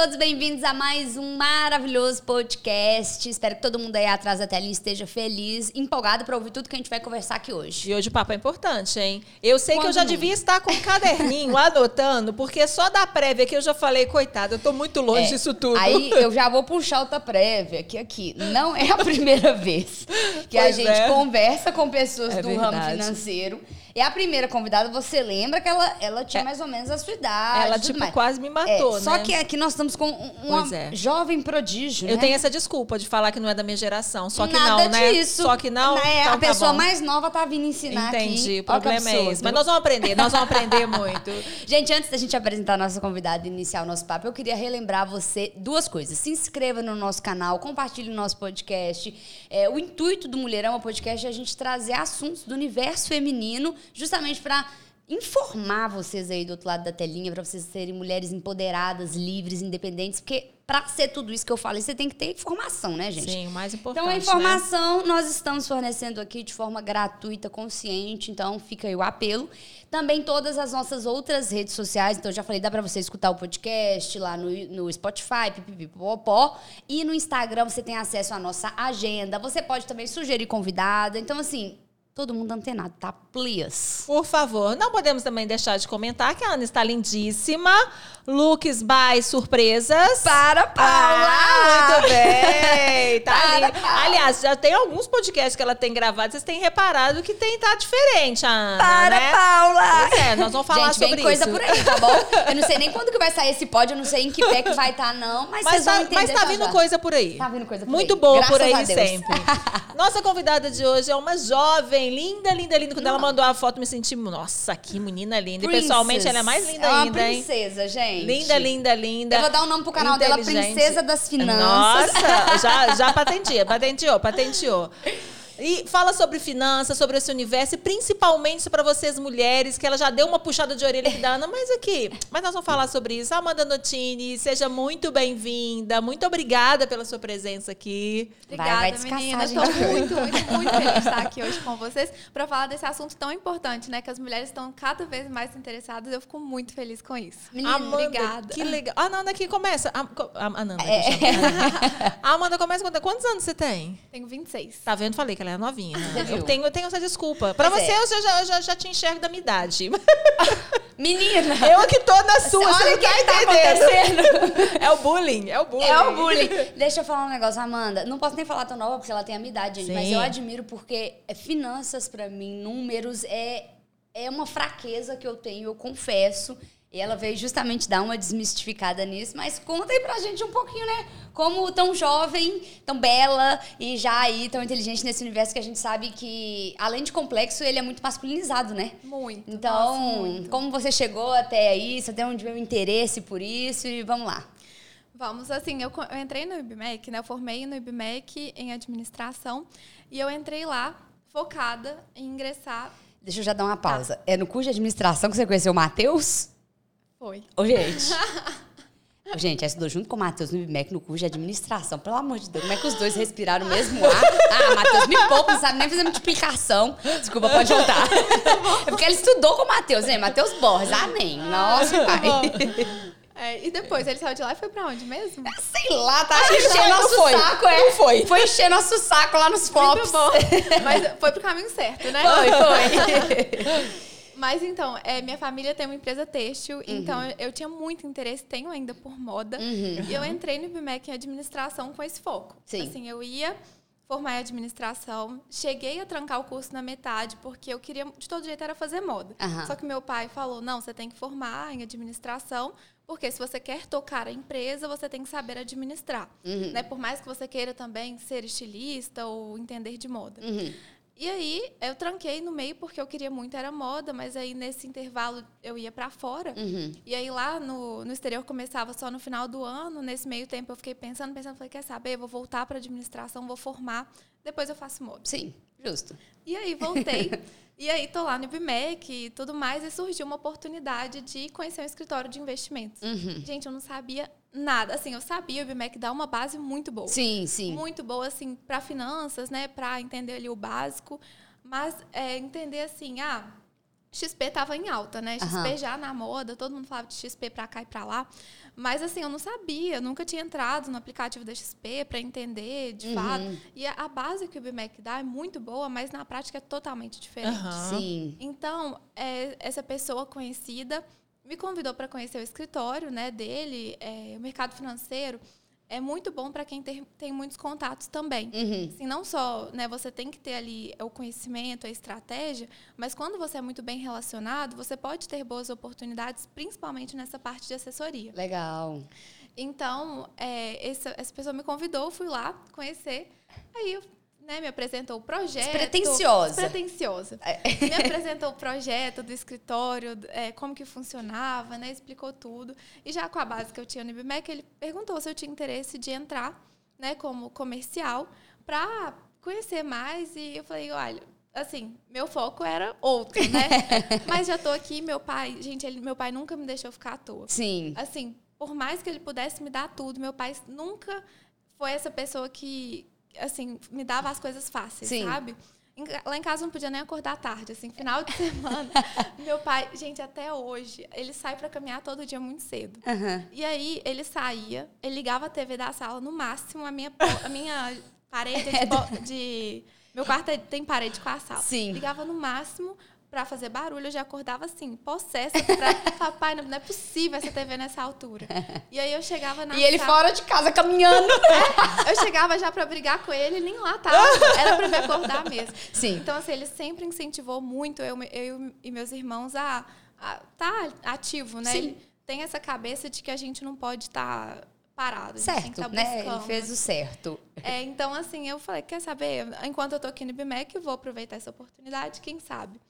todos bem-vindos a mais um maravilhoso podcast. Espero que todo mundo aí atrás da telinha esteja feliz, empolgado para ouvir tudo que a gente vai conversar aqui hoje. E hoje o papo é importante, hein? Eu sei Quando que eu já não? devia estar com um caderninho anotando, porque só da prévia que eu já falei, coitada, eu tô muito longe É, disso tudo. Aí eu já vou puxar outra prévia, que aqui não é a primeira vez que a Pois gente é. conversa com pessoas É do ramo verdade. financeiro. É a primeira convidada, você lembra que ela, ela tinha mais ou menos a sua idade. Ela, tipo, mais. quase me É, matou, Só né? que aqui nós estamos com um- uma é. jovem prodígio, Eu né? tenho essa desculpa de falar que não é da minha geração. Só que Nada não, né? disso. Só que não. É, então a tá pessoa bom. mais nova tá vindo ensinar Entendi. aqui. O problema é esse. Mas nós vamos aprender, nós vamos aprender muito. Gente, antes da gente apresentar a nossa convidada e iniciar o nosso papo, eu queria relembrar você duas coisas. Se inscreva no nosso canal, compartilhe o nosso podcast. É, o intuito do Mulherão, o podcast, é a gente trazer assuntos do universo feminino, justamente para informar vocês aí do outro lado da telinha, para vocês serem mulheres empoderadas, livres, independentes, porque para ser tudo isso que eu falei, você tem que ter informação, né, gente? Sim, o mais importante. Então, a né? informação nós estamos fornecendo aqui de forma gratuita, consciente. Então, fica aí o apelo. Também todas as nossas outras redes sociais. Então, eu já falei, dá para você escutar o podcast lá no, no Spotify, pipipipopó. E no Instagram você tem acesso à nossa agenda. Você pode também sugerir convidada. Então, assim, todo mundo antenado, tá? Please. Por favor, não podemos também deixar de comentar que a Ana está lindíssima. Looks by surpresas. Para, Paula! Ah, muito bem. Tá Para, ali. Aliás, já tem alguns podcasts que ela tem gravado, vocês têm reparado que tem tá diferente, a Ana, Para, né? Paula! Pois é, nós vamos falar Gente, sobre vem coisa isso. por aí, tá bom? Eu não sei nem quando que vai sair esse pódio, eu não sei em que pé que vai estar, não. Mas, Mas vocês vão tá, entender mas tá vindo já. coisa por aí. Tá vindo coisa por Muito aí. boa Graças por aí sempre. Nossa convidada de hoje é uma jovem, linda, linda, linda. Quando ela mandou a foto, me senti, nossa, que menina linda. E pessoalmente ela é mais linda é uma ainda, hein? princesa, gente. Linda, linda, linda. Eu vou dar um nome pro canal dela. Princesa das Finanças. Nossa, já, já patenteou, patenteou, patenteou. E fala sobre finanças, sobre esse universo, e principalmente para vocês mulheres, que ela já deu uma puxada de orelha aqui da Ana, mas aqui, mas nós vamos falar sobre isso. Amanda Notini, seja muito bem-vinda, muito obrigada pela sua presença aqui. Vai, Obrigada, vai descansar, meninas. gente. Estou muito, muito, muito feliz de estar aqui hoje com vocês para falar desse assunto tão importante, né? Que as mulheres estão cada vez mais interessadas. Eu fico muito feliz com isso. Menina, Amanda, obrigada. que legal. A Ananda aqui começa. A, a Ananda, É. que eu chamo. A Amanda começa quando quantos anos você tem? Tenho 26. Tá vendo? Falei que ela é novinha. né? Você viu? Eu tenho, eu tenho essa desculpa. Pra Pois você, é. eu já, já, já, já te enxergo da minha idade. Menina! Eu que tô na sua, você Olha o que tá tá entendendo. É o bullying, é o bullying. É o bullying. Deixa eu falar um negócio, Amanda. Não posso nem falar tão nova, porque ela tem a minha idade, gente. Mas Sim. eu admiro porque é, finanças, pra mim, números, é, é uma fraqueza que eu tenho, eu confesso. E ela veio justamente dar uma desmistificada nisso. Mas conta aí pra gente um pouquinho, né? Como tão jovem, tão bela e já aí tão inteligente nesse universo que a gente sabe que, além de complexo, ele é muito masculinizado, né? Muito. Então, nossa, muito. como você chegou até aí? Você tem onde veio o interesse por isso? E vamos lá. Vamos, assim, eu, eu entrei no IBMEC, né? Eu formei no IBMEC em administração e eu entrei lá focada em ingressar. Deixa eu já dar uma pausa. É no curso de administração que você conheceu o Matheus? Foi. Ô, gente. Ô, gente, ela estudou junto com o Matheus no IBMEC no curso de administração. Pelo amor de Deus, como é que os dois respiraram o mesmo ar? Ah, Matheus, me poupa, não sabe nem fazer multiplicação. Desculpa, pode voltar. É porque ele estudou com o Matheus, né? Matheus Borges. Ah, nem. Nossa, pai. É, e depois ele saiu de lá e foi pra onde mesmo? Sei lá, tá que enchendo nosso foi. saco, é. Não foi. Foi encher nosso saco lá nos bom. Mas foi pro caminho certo, né? Foi, foi. Mas então, é, minha família tem uma empresa têxtil, então eu, tinha muito interesse, tenho ainda por moda. E eu entrei no IBMEC em administração com esse foco. Sim. Assim, eu ia formar em administração, cheguei a trancar o curso na metade, porque eu queria, de todo jeito, era fazer moda. Aham. Só que meu pai falou, não, você tem que formar em administração, porque se você quer tocar a empresa, você tem que saber administrar. Né? Por mais que você queira também ser estilista ou entender de moda. Uhum. E aí, eu tranquei no meio porque eu queria muito, era moda, mas aí nesse intervalo eu ia pra fora. Uhum. E aí lá no, no exterior começava só no final do ano. Nesse meio tempo eu fiquei pensando, pensando, falei, quer saber? Eu vou voltar pra administração, vou formar, depois eu faço moda. Sim, justo. E aí voltei. e aí tô lá no IBMEC e tudo mais, e surgiu uma oportunidade de conhecer um escritório de investimentos. Uhum. Gente, eu não sabia nada. Assim, eu sabia, o IBMEC dá uma base muito boa Sim, sim. muito boa assim para finanças, né, para entender ali o básico, mas é, entender assim, ah, XP tava em alta, né? XP Aham. já na moda, todo mundo falava de XP pra cá e pra lá. Mas assim, eu não sabia, nunca tinha entrado no aplicativo da XP para entender, de Uhum. fato. E a, base que o BMAC dá é muito boa, mas na prática é totalmente diferente. Aham. Sim. Então, é, essa pessoa conhecida me convidou para conhecer o escritório né, dele, é, o mercado financeiro. É muito bom para quem ter- tem muitos contatos também. Uhum. Assim, não só né, você tem que ter ali o conhecimento, a estratégia, mas quando você é muito bem relacionado, você pode ter boas oportunidades, principalmente nessa parte de assessoria. Legal. Então, é, essa, essa pessoa me convidou, fui lá conhecer. Aí, eu, né, me apresentou o projeto. Despretensiosa. Despretensiosa. Me apresentou o projeto do escritório, é, como que funcionava, né? Explicou tudo. E já com a base que eu tinha no IBMEC, ele perguntou se eu tinha interesse de entrar né, como comercial para conhecer mais. E eu falei, olha, assim, meu foco era outro, né? Mas já tô aqui, meu pai... Gente, ele, meu pai nunca me deixou ficar à toa. Sim. Assim, por mais que ele pudesse me dar tudo, meu pai nunca foi essa pessoa que, assim, me dava as coisas fáceis, Sim. sabe? Lá em casa eu não podia nem acordar tarde, assim, final de semana. meu pai, gente, até hoje, ele sai para caminhar todo dia muito cedo. Aham. E aí ele saía, ele ligava a TV da sala, no máximo, a minha, a minha parede é de, de- Meu quarto é- tem parede com a sala. Sim. Ligava no máximo pra fazer barulho, eu já acordava assim, possessa, pra falar, pai, não não é possível essa TV nessa altura. E aí eu chegava na E ele fora de casa caminhando. Eu chegava já pra brigar com ele, nem lá tava. Era pra me acordar mesmo. Sim. Então, assim, ele sempre incentivou muito eu, eu e meus irmãos a, a tá ativo, né? Sim. Ele tem essa cabeça de que a gente não pode estar parado. Tem que Certo, estar né? Ele fez o certo. É, então, assim, eu falei, quer saber? Enquanto eu tô aqui no BMEC, eu vou aproveitar essa oportunidade, quem sabe?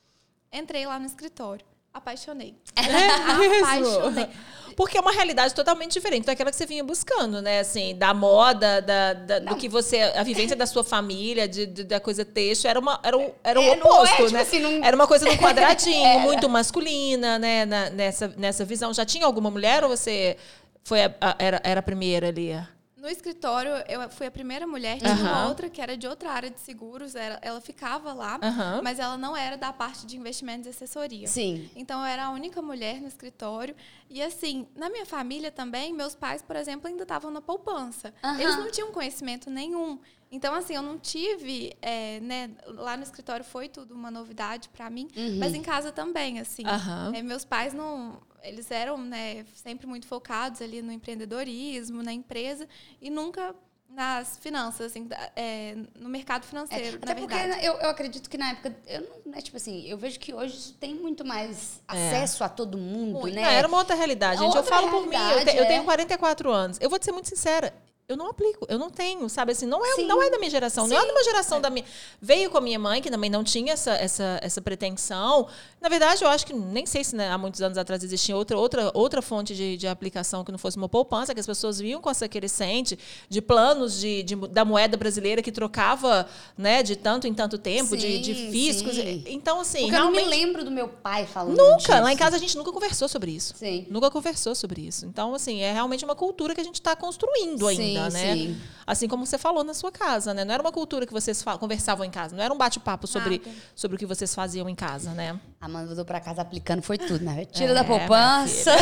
Entrei lá no escritório. Apaixonei. Apaixonei. Porque é uma realidade totalmente diferente daquela que você vinha buscando, né? Assim, da moda, da, da- do que você. A vivência da sua família, de, de- da coisa texto, era, uma, era, o, era o É, é, oposto, tipo né? assim, não- Era uma coisa num quadradinho, muito masculina, né? Na- nessa, nessa visão. Já tinha alguma mulher ou você foi a- a- era, era a primeira ali? No escritório, eu fui a primeira mulher, tinha uma outra que era de outra área de seguros, ela, ela ficava lá, mas ela não era da parte de investimentos e assessoria. Sim. Então, eu era a única mulher no escritório. E, assim, na minha família também, meus pais, por exemplo, ainda estavam na poupança. Eles não tinham conhecimento nenhum. Então, assim, eu não tive, é, né, lá no escritório foi tudo uma novidade para mim, mas em casa também, assim. Aham. É, meus pais não, eles eram, né, sempre muito focados ali no empreendedorismo, na empresa e nunca nas finanças, assim, é, no mercado financeiro, Até na porque verdade. eu, eu acredito que na época. Eu não, né, tipo assim, eu vejo que hoje isso tem muito mais É. acesso a todo mundo, Muito. né? Não, era uma outra realidade, gente. eu Outra falo por mim, eu, te- eu é. tenho 44 anos. Eu vou te ser muito sincera. Eu não aplico, eu não tenho, sabe assim, não é, Sim. não é da minha geração, não é Sim. de uma geração da minha. Veio com a minha mãe, que também não tinha essa, essa, essa pretensão. Na verdade, eu acho que nem sei se né, há muitos anos atrás existia outra, outra, outra fonte de, de aplicação que não fosse uma poupança, que as pessoas viam com essa crescente de planos de, de- da moeda brasileira que trocava né, de tanto em tanto tempo, de, de Sim, fiscos. sim. Então, assim, Porque eu não me realmente. lembro do meu pai falando Nunca! disso. Lá em casa a gente nunca conversou sobre isso. Sim. Nunca conversou sobre isso. Então, assim, é realmente uma cultura que a gente está construindo ainda, Sim, né? sim. Assim como você falou na sua casa, né? Não era uma cultura que vocês conversavam em casa. Não era um bate-papo sobre, Nada. sobre o que vocês faziam em casa, né? A Amanda voltou pra casa aplicando, foi tudo, né? Tira É, da poupança. Eu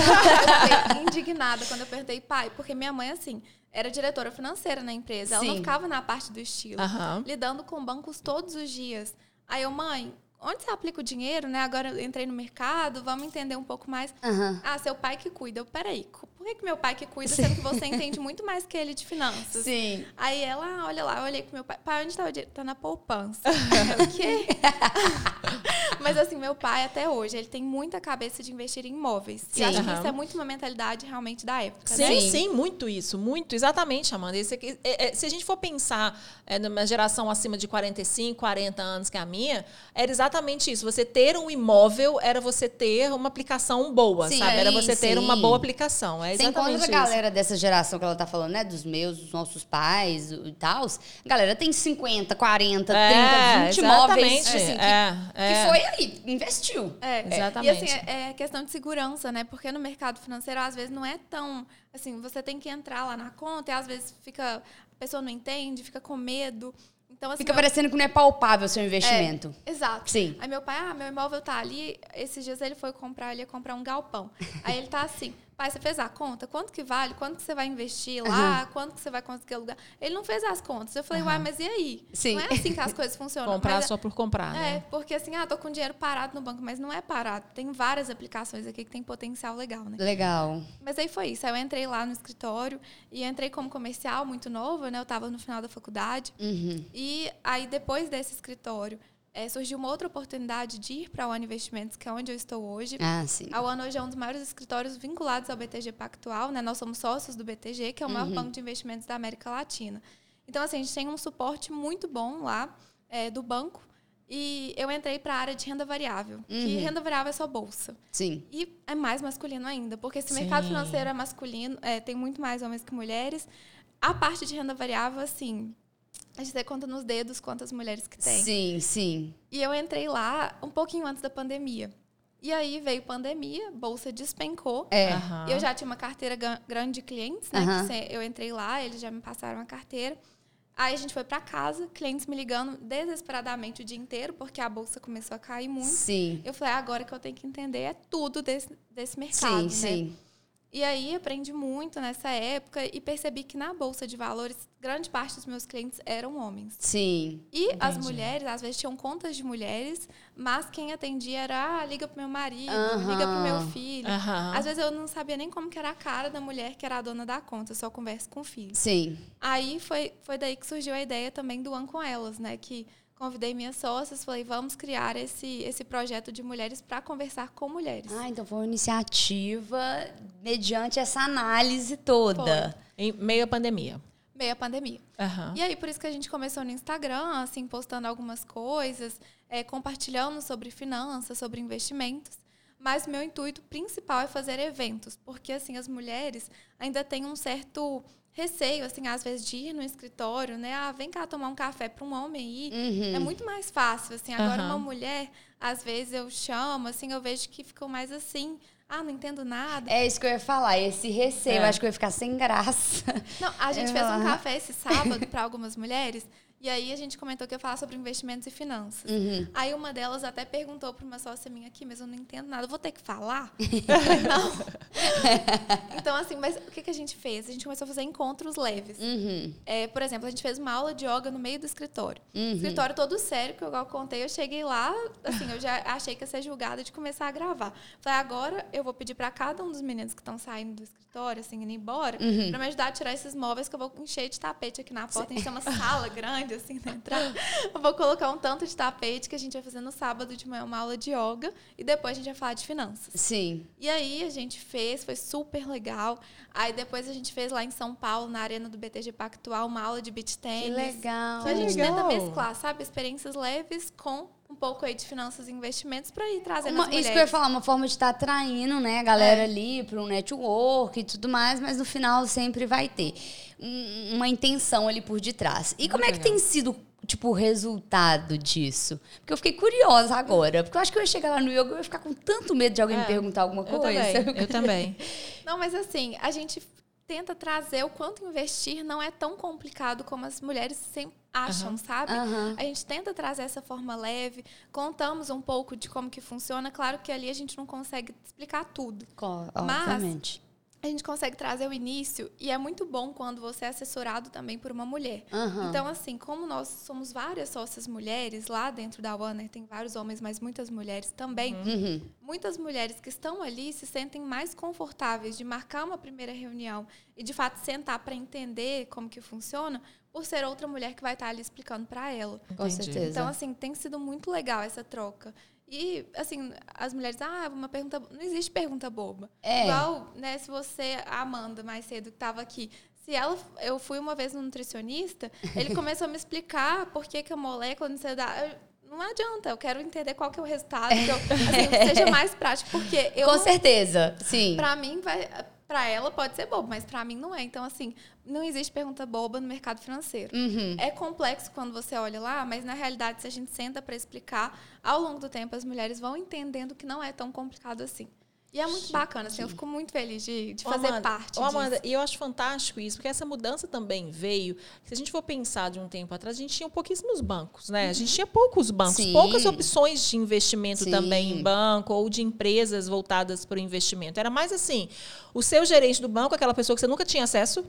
fiquei indignada quando eu perguntei, pai, porque minha mãe, assim, era diretora financeira na empresa. Ela não ficava na parte do estilo, Aham. lidando com bancos todos os dias. Aí eu, mãe, onde você aplica o dinheiro, né? Agora eu entrei no mercado, vamos entender um pouco mais. Aham. Ah, seu pai que cuida. Eu, peraí, que, que meu pai que cuida, sendo que você entende muito mais que ele de finanças? Sim. Aí ela, "Ah, olha lá, eu olhei pro meu pai. Pai, onde tá o dinheiro? Tá na poupança. O quê? Mas assim, meu pai até hoje, ele tem muita cabeça de investir em imóveis. Sim. E acho que Aham. isso é muito uma mentalidade realmente da época, Sim, né? sim, muito isso, muito, exatamente, Amanda. Esse é- é, se a gente for pensar é, numa geração acima de 45, 40 anos, que é a minha, era exatamente isso. Você ter um imóvel era você ter uma aplicação boa, Sim, sabe? Era você ter sim. uma boa aplicação. É Você encontra exatamente a isso. galera dessa geração que ela tá falando, né? Dos meus, dos nossos pais e tal. A galera tem 50, 40, 30, É, 20 imóveis. exatamente, Assim, que, é, é. que foi aí, investiu. É, Exatamente. E assim, é, é questão de segurança, né? Porque no mercado financeiro, às vezes, não é tão. Assim, você tem que entrar lá na conta e às vezes fica. A pessoa não entende, fica com medo. Então, assim, Fica eu- parecendo que não é palpável o seu investimento. Exato. Sim. Aí meu pai, ah, meu imóvel tá ali. Esses dias ele foi comprar, ele ia comprar um galpão. Aí ele tá assim, pai, você fez a conta? Quanto que vale? Quanto que você vai investir lá? Quanto que você vai conseguir alugar? Ele não fez as contas. Eu falei, uai, mas e aí? Sim. Não é assim que as coisas funcionam. Comprar Mas é- só por comprar, É, né? porque assim, ah, tô com dinheiro parado no banco, mas não é parado. Tem várias aplicações aqui que tem potencial legal, né? Legal. Mas aí foi isso. Aí eu entrei lá no escritório e entrei como comercial muito nova, né? Eu tava no final da faculdade. Uhum. E aí, depois desse escritório, eh, surgiu uma outra oportunidade de ir para a One Investimentos, que é onde eu estou hoje. Ah, sim. A One hoje é um dos maiores escritórios vinculados ao BTG Pactual, né? Nós somos sócios do BTG, que é o maior banco de investimentos da América Latina. Então, assim, a gente tem um suporte muito bom lá eh, do banco. E eu entrei para a área de renda variável, que renda variável é só bolsa. Sim. E é mais masculino ainda, porque esse Sim. mercado financeiro é masculino, é, tem muito mais homens que mulheres. A parte de renda variável, assim, a gente conta nos dedos quantas mulheres que tem. Sim, sim. E eu entrei lá um pouquinho antes da pandemia. E aí veio pandemia, bolsa despencou. É. E eu já tinha uma carteira grande de clientes, né? Cê- eu entrei lá, eles já me passaram a carteira. Aí a gente foi para casa, clientes me ligando desesperadamente o dia inteiro, porque a bolsa começou a cair muito. Sim. Eu falei, "Ah, agora que eu tenho que entender é tudo desse, desse mercado, Sim, né? sim. E aí aprendi muito nessa época e percebi que na bolsa de valores, grande parte dos meus clientes eram homens. Sim. E as Entendi. mulheres, às vezes, tinham contas de mulheres, mas quem atendia era, ah, liga pro meu marido, liga pro meu filho. Às vezes eu não sabia nem como que era a cara da mulher que era a dona da conta, eu só converso com o filho. Sim. Aí foi, foi daí que surgiu a ideia também do One com Elas, né? Que convidei minhas sócias, falei, vamos criar esse, esse projeto de mulheres para conversar com mulheres. Ah, então foi uma iniciativa mediante essa análise toda. Em meio à pandemia. Meio a pandemia. Aham. E aí, por isso que a gente começou no Instagram, assim, postando algumas coisas, é, compartilhando sobre finanças, sobre investimentos. Mas meu intuito principal é fazer eventos, porque, assim, as mulheres ainda têm um certo receio, assim, às vezes, de ir no escritório, né? Ah, vem cá tomar um café para um homem ir. Uhum. É muito mais fácil, assim. Agora, Aham. uma mulher, às vezes, eu chamo, assim, eu vejo que ficam mais assim... Ah, não entendo nada. É isso que eu ia falar, esse receio. É. Eu acho que eu ia ficar sem graça. Não, a gente Eu- fez um café esse sábado para algumas mulheres e aí a gente comentou que ia falar sobre investimentos e finanças. Uhum. Aí uma delas até perguntou para uma sócia minha aqui, mas eu não entendo nada, eu vou ter que falar? Eu falei, não. então, assim, mas o que, que a gente fez? A gente começou a fazer encontros leves. Uhum. É, por exemplo, a gente fez uma aula de yoga no meio do escritório. Uhum. Escritório todo sério, que eu igual contei, eu cheguei lá, assim, eu já achei que ia ser julgada de começar a gravar. Falei, agora eu vou pedir para cada um dos meninos que estão saindo do escritório, assim, indo embora, Uhum. para me ajudar a tirar esses móveis que eu vou encher de tapete aqui na porta. A gente tem uma sala grande, assim, na entrada. Eu vou colocar um tanto de tapete que a gente vai fazer no sábado de manhã uma aula de yoga e depois a gente vai falar de finanças. Sim. E aí a gente fez, foi super legal. Aí depois a gente fez lá em São Paulo, na arena do BTG Pactual, uma aula de beach Que tennis. legal. Então a gente legal. tenta mesclar, sabe, experiências leves com um pouco aí de finanças e investimentos para ir trazendo Uma- as isso mulheres. que eu ia falar, uma forma de estar atraindo, né, a galera É. ali para um network e tudo mais, mas no final sempre vai ter um- uma intenção ali por detrás. E como é que legal. tem sido, tipo, o resultado disso? Porque eu fiquei curiosa agora, porque eu acho que eu ia chegar lá no yoga e eu ia ficar com tanto medo de alguém me É, perguntar alguma Eu coisa. também. Eu também. Não, mas assim, a gente tenta trazer o quanto investir não é tão complicado como as mulheres sempre acham, sabe? Aham. A gente tenta trazer essa forma leve, contamos um pouco de como que funciona. Claro que ali a gente não consegue explicar tudo. Mas- Obviamente. A gente consegue trazer o início e é muito bom quando você é assessorado também por uma mulher. Aham. Então, assim, como nós somos várias sócias mulheres lá dentro da Warner, tem vários homens, mas muitas mulheres também. Uhum. Muitas mulheres que estão ali se sentem mais confortáveis de marcar uma primeira reunião e, de fato, sentar para entender como que funciona, por ser outra mulher que vai estar ali explicando para ela. Com certeza. Então, assim, tem sido muito legal essa troca. E, assim, as mulheres, ah, uma pergunta. Não existe pergunta boba. É. Igual, né, se você, a Amanda, mais cedo, que estava aqui, se ela. Eu fui uma vez no nutricionista, ele começou a me explicar por que, que a molécula não sei Não adianta, eu quero entender qual que é o resultado, que eu, assim, seja mais prático, porque eu. Com certeza, sim. Pra mim, vai. Pra ela pode ser bobo, mas pra mim não é. Então, assim, não existe pergunta boba no mercado financeiro. Uhum. É complexo quando você olha lá, mas na realidade, se a gente senta para explicar, ao longo do tempo as mulheres vão entendendo que não é tão complicado assim. E é muito bacana, assim, eu fico muito feliz de, de fazer Amanda, parte ô, Amanda. E eu acho fantástico isso, porque essa mudança também veio. Se a gente for pensar de um tempo atrás, a gente tinha pouquíssimos bancos, né? A gente tinha poucos bancos, Sim. poucas opções de investimento Sim. também em banco ou de empresas voltadas para o investimento. Era mais assim, o seu gerente do banco, aquela pessoa que você nunca tinha acesso.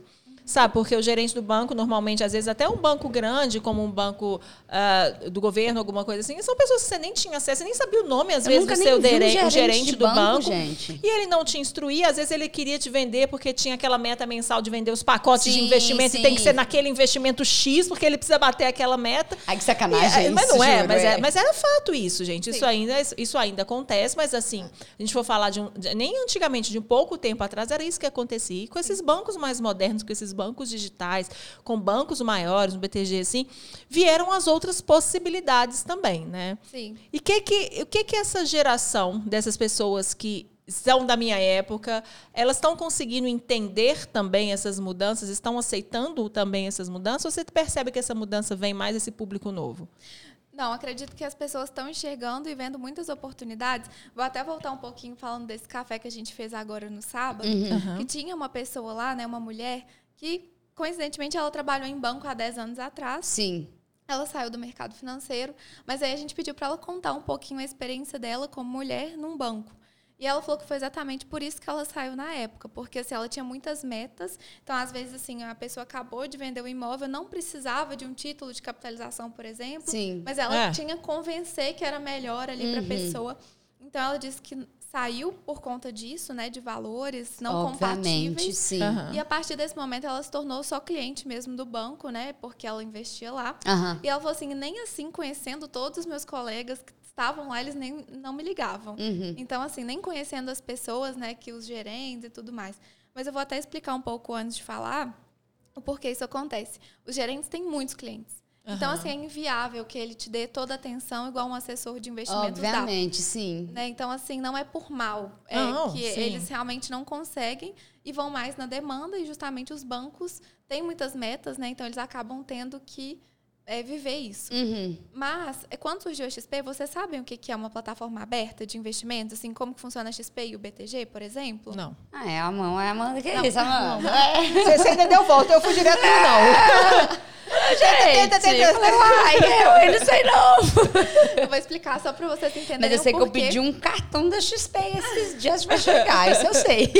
Sabe, porque o gerente do banco, normalmente, às vezes, até um banco grande, como um banco ah, do governo, alguma coisa assim, são pessoas que você nem tinha acesso, você nem sabia o nome, às Eu vezes, do seu vi um gerente gerente de do banco, banco. E ele não te instruía, às vezes ele queria te vender porque tinha aquela meta mensal de vender os pacotes de Sim, investimento sim. e tem que ser naquele investimento X, porque ele precisa bater aquela meta. Ai, que E, sacanagem. é, mas não é, juro, mas, é, mas era fato isso, gente. Isso ainda, isso ainda acontece, mas assim, a gente for falar de um. de- nem antigamente, de um pouco tempo atrás, era isso que acontecia. E com esses bancos mais modernos, com esses bancos digitais, com bancos maiores, no BTG, assim, vieram as outras possibilidades também, né? Sim. E que que, o que que essa geração dessas pessoas que são da minha época, elas estão conseguindo entender também essas mudanças, estão aceitando também essas mudanças? Ou você percebe que essa mudança vem mais desse público novo? Não, acredito que as pessoas estão enxergando e vendo muitas oportunidades. Vou até voltar um pouquinho falando desse café que a gente fez agora no sábado, Uhum. que tinha uma pessoa lá, né, uma mulher, que coincidentemente ela trabalhou em banco há 10 anos atrás. Sim. Ela saiu do mercado financeiro, mas aí a gente pediu para ela contar um pouquinho a experiência dela como mulher num banco. E ela falou que foi exatamente por isso que ela saiu na época, porque assim, ela tinha muitas metas. Então, às vezes, assim, a pessoa acabou de vender o imóvel, não precisava de um título de capitalização, por exemplo, Sim. mas ela É. tinha que convencer que era melhor ali para a Uhum. pessoa. Então, ela disse que saiu por conta disso, né, de valores não Obviamente, compatíveis. sim. Aham. E a partir desse momento ela se tornou só cliente mesmo do banco, né? Porque ela investia lá. Aham. E ela falou assim, nem assim, conhecendo todos os meus colegas que estavam lá, eles nem não me ligavam. Uhum. Então, assim, nem conhecendo as pessoas, né, que os gerentes e tudo mais. Mas eu vou até explicar um pouco antes de falar o porquê isso acontece. Os gerentes têm muitos clientes. Então, Aham. assim, é inviável que ele te dê toda a atenção igual um assessor de investimentos dá. Obviamente, sim. Né? Então, assim, não é por mal. É Não, que sim. eles realmente não conseguem e vão mais na demanda, e justamente os bancos têm muitas metas, né? Então eles acabam tendo que é, viver isso. Uhum. Mas, é, quando surgiu a XP, vocês sabem o que que é uma plataforma aberta de investimentos? Assim, como que funciona a XP e o BTG, por exemplo? Não. Ah, é a mão, é a Amanda. Que Não. isso, Amanda? É. Você, você ainda deu volta, eu fui direto no não. Gente, eu falei, uai, eu, eu não sei não. Eu vou explicar só para vocês entenderem Mas eu sei que eu pedi um cartão da XP esses dias pra chegar, isso eu sei.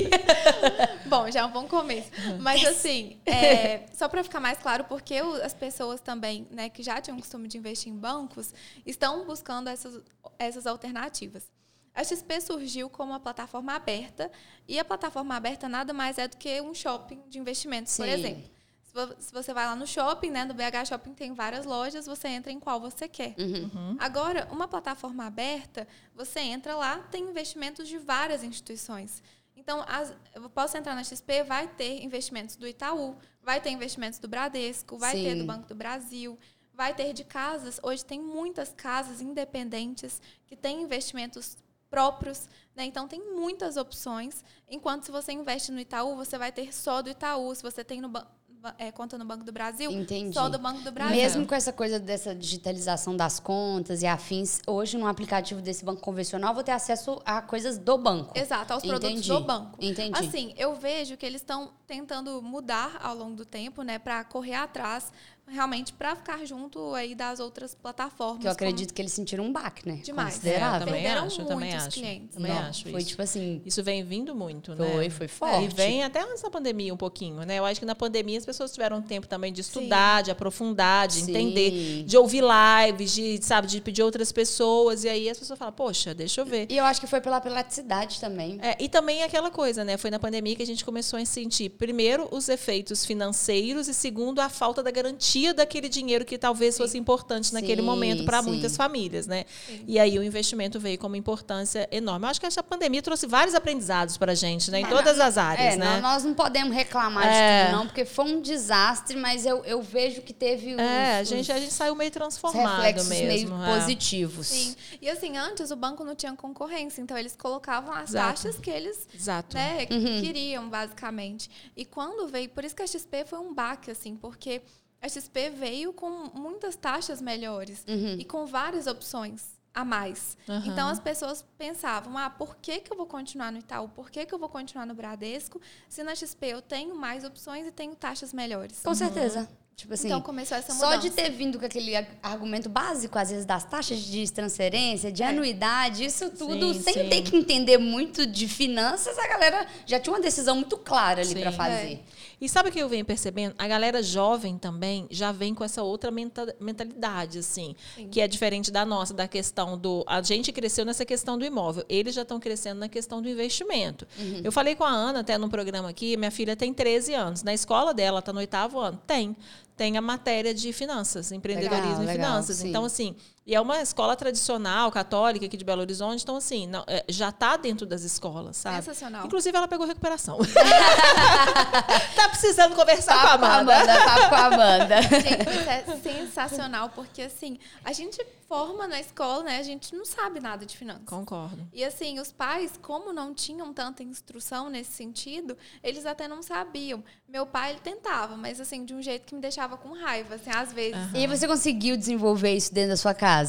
Bom, já é um bom começo. Mas assim, é, só para ficar mais claro, porque as pessoas também, né, que já tinham o costume de investir em bancos, estão buscando essas, essas alternativas. A XP surgiu como uma plataforma aberta, e a plataforma aberta nada mais é do que um shopping de investimentos, por Sim. exemplo. Se vo- Se você vai lá no shopping, né, no BH Shopping tem várias lojas, você entra em qual você quer. Uhum. Agora, uma plataforma aberta, você entra lá, tem investimentos de várias instituições. Então, as- eu posso entrar na XP, vai ter investimentos do Itaú, vai ter investimentos do Bradesco, vai ter Sim. do Banco do Brasil, vai ter de casas. Hoje tem muitas casas independentes que têm investimentos próprios, né? Então tem muitas opções. Enquanto se você investe no Itaú, você vai ter só do Itaú. Se você tem no ba- ba- é, conta no Banco do Brasil, Entendi. só do Banco do Brasil. Mesmo com essa coisa dessa digitalização das contas e afins, hoje no aplicativo desse banco convencional eu vou ter acesso a coisas do banco. Exato, aos produtos Entendi. do banco. Entendi. Assim, eu vejo que eles estão tentando mudar ao longo do tempo, né, para correr atrás, realmente para ficar junto aí das outras plataformas. que eu como- acredito que eles sentiram um baque, né? Demais. Considerável. É, eu também Perderam acho, eu também acho. clientes. Também Não, acho Foi isso. tipo assim, Isso vem vindo muito, né? foi, foi forte. E vem até antes da pandemia um pouquinho, né? Eu acho que na pandemia as pessoas tiveram tempo também de estudar, de aprofundar, de Sim. entender, de ouvir lives, de, sabe, de pedir outras pessoas. E aí as pessoas falam, poxa, deixa eu ver. E eu acho que foi pela praticidade também. É, e também aquela coisa, né? Foi na pandemia que a gente começou a sentir, primeiro, os efeitos financeiros e, segundo, a falta da garantia daquele dinheiro que talvez fosse importante naquele Sim, momento para sim. muitas famílias, né? E aí o investimento veio com uma importância enorme. Eu acho que essa pandemia trouxe vários aprendizados para a gente, né? Em todas as áreas, É, né? não- nós não podemos reclamar É. de tudo, não, porque foi um desastre, mas eu, eu vejo que teve os, É, a gente, a gente saiu meio transformado reflexos mesmo. meio é. positivos. Sim. E assim, antes o banco não tinha concorrência, então eles colocavam as Exato. taxas que eles Exato. né, Uhum. queriam, basicamente. E quando veio, por isso que a XP foi um baque, assim, porque a XP veio com muitas taxas melhores Uhum. e com várias opções. a mais. Uhum. Então as pessoas pensavam: ah, por que, que eu vou continuar no Itaú? Por que, que eu vou continuar no Bradesco? Se na XP eu tenho mais opções e tenho taxas melhores. Com certeza. Tipo assim, então começou essa mudança. Só de ter vindo com aquele argumento básico, às vezes, das taxas de transferência, de é. anuidade, isso tudo, sim, sem sim. ter que entender muito de finanças, a galera já tinha uma decisão muito clara ali para fazer. É. E sabe o que eu venho percebendo? A galera jovem também já vem com essa outra mentalidade, assim, sim. que é diferente da nossa, da questão do. A gente cresceu nessa questão do imóvel, eles já estão crescendo na questão do investimento. Uhum. Eu falei com a Ana até no programa aqui, minha filha tem 13 anos. Na escola dela, está no oitavo ano. Tem tem a matéria de finanças, empreendedorismo legal, e finanças. Legal, então, assim, e é uma escola tradicional, católica aqui de Belo Horizonte, então, assim, não, é, já está dentro das escolas, sabe? Sensacional. Inclusive, ela pegou recuperação. tá precisando conversar tá com a Amanda. Amanda tá com a Amanda. Gente, isso é sensacional, porque, assim, a gente forma na escola, né? A gente não sabe nada de finanças. Concordo. E, assim, os pais, como não tinham tanta instrução nesse sentido, eles até não sabiam. Meu pai, ele tentava, mas, assim, de um jeito que me deixava com raiva, assim, às vezes. Uhum. E você conseguiu desenvolver isso dentro da sua casa?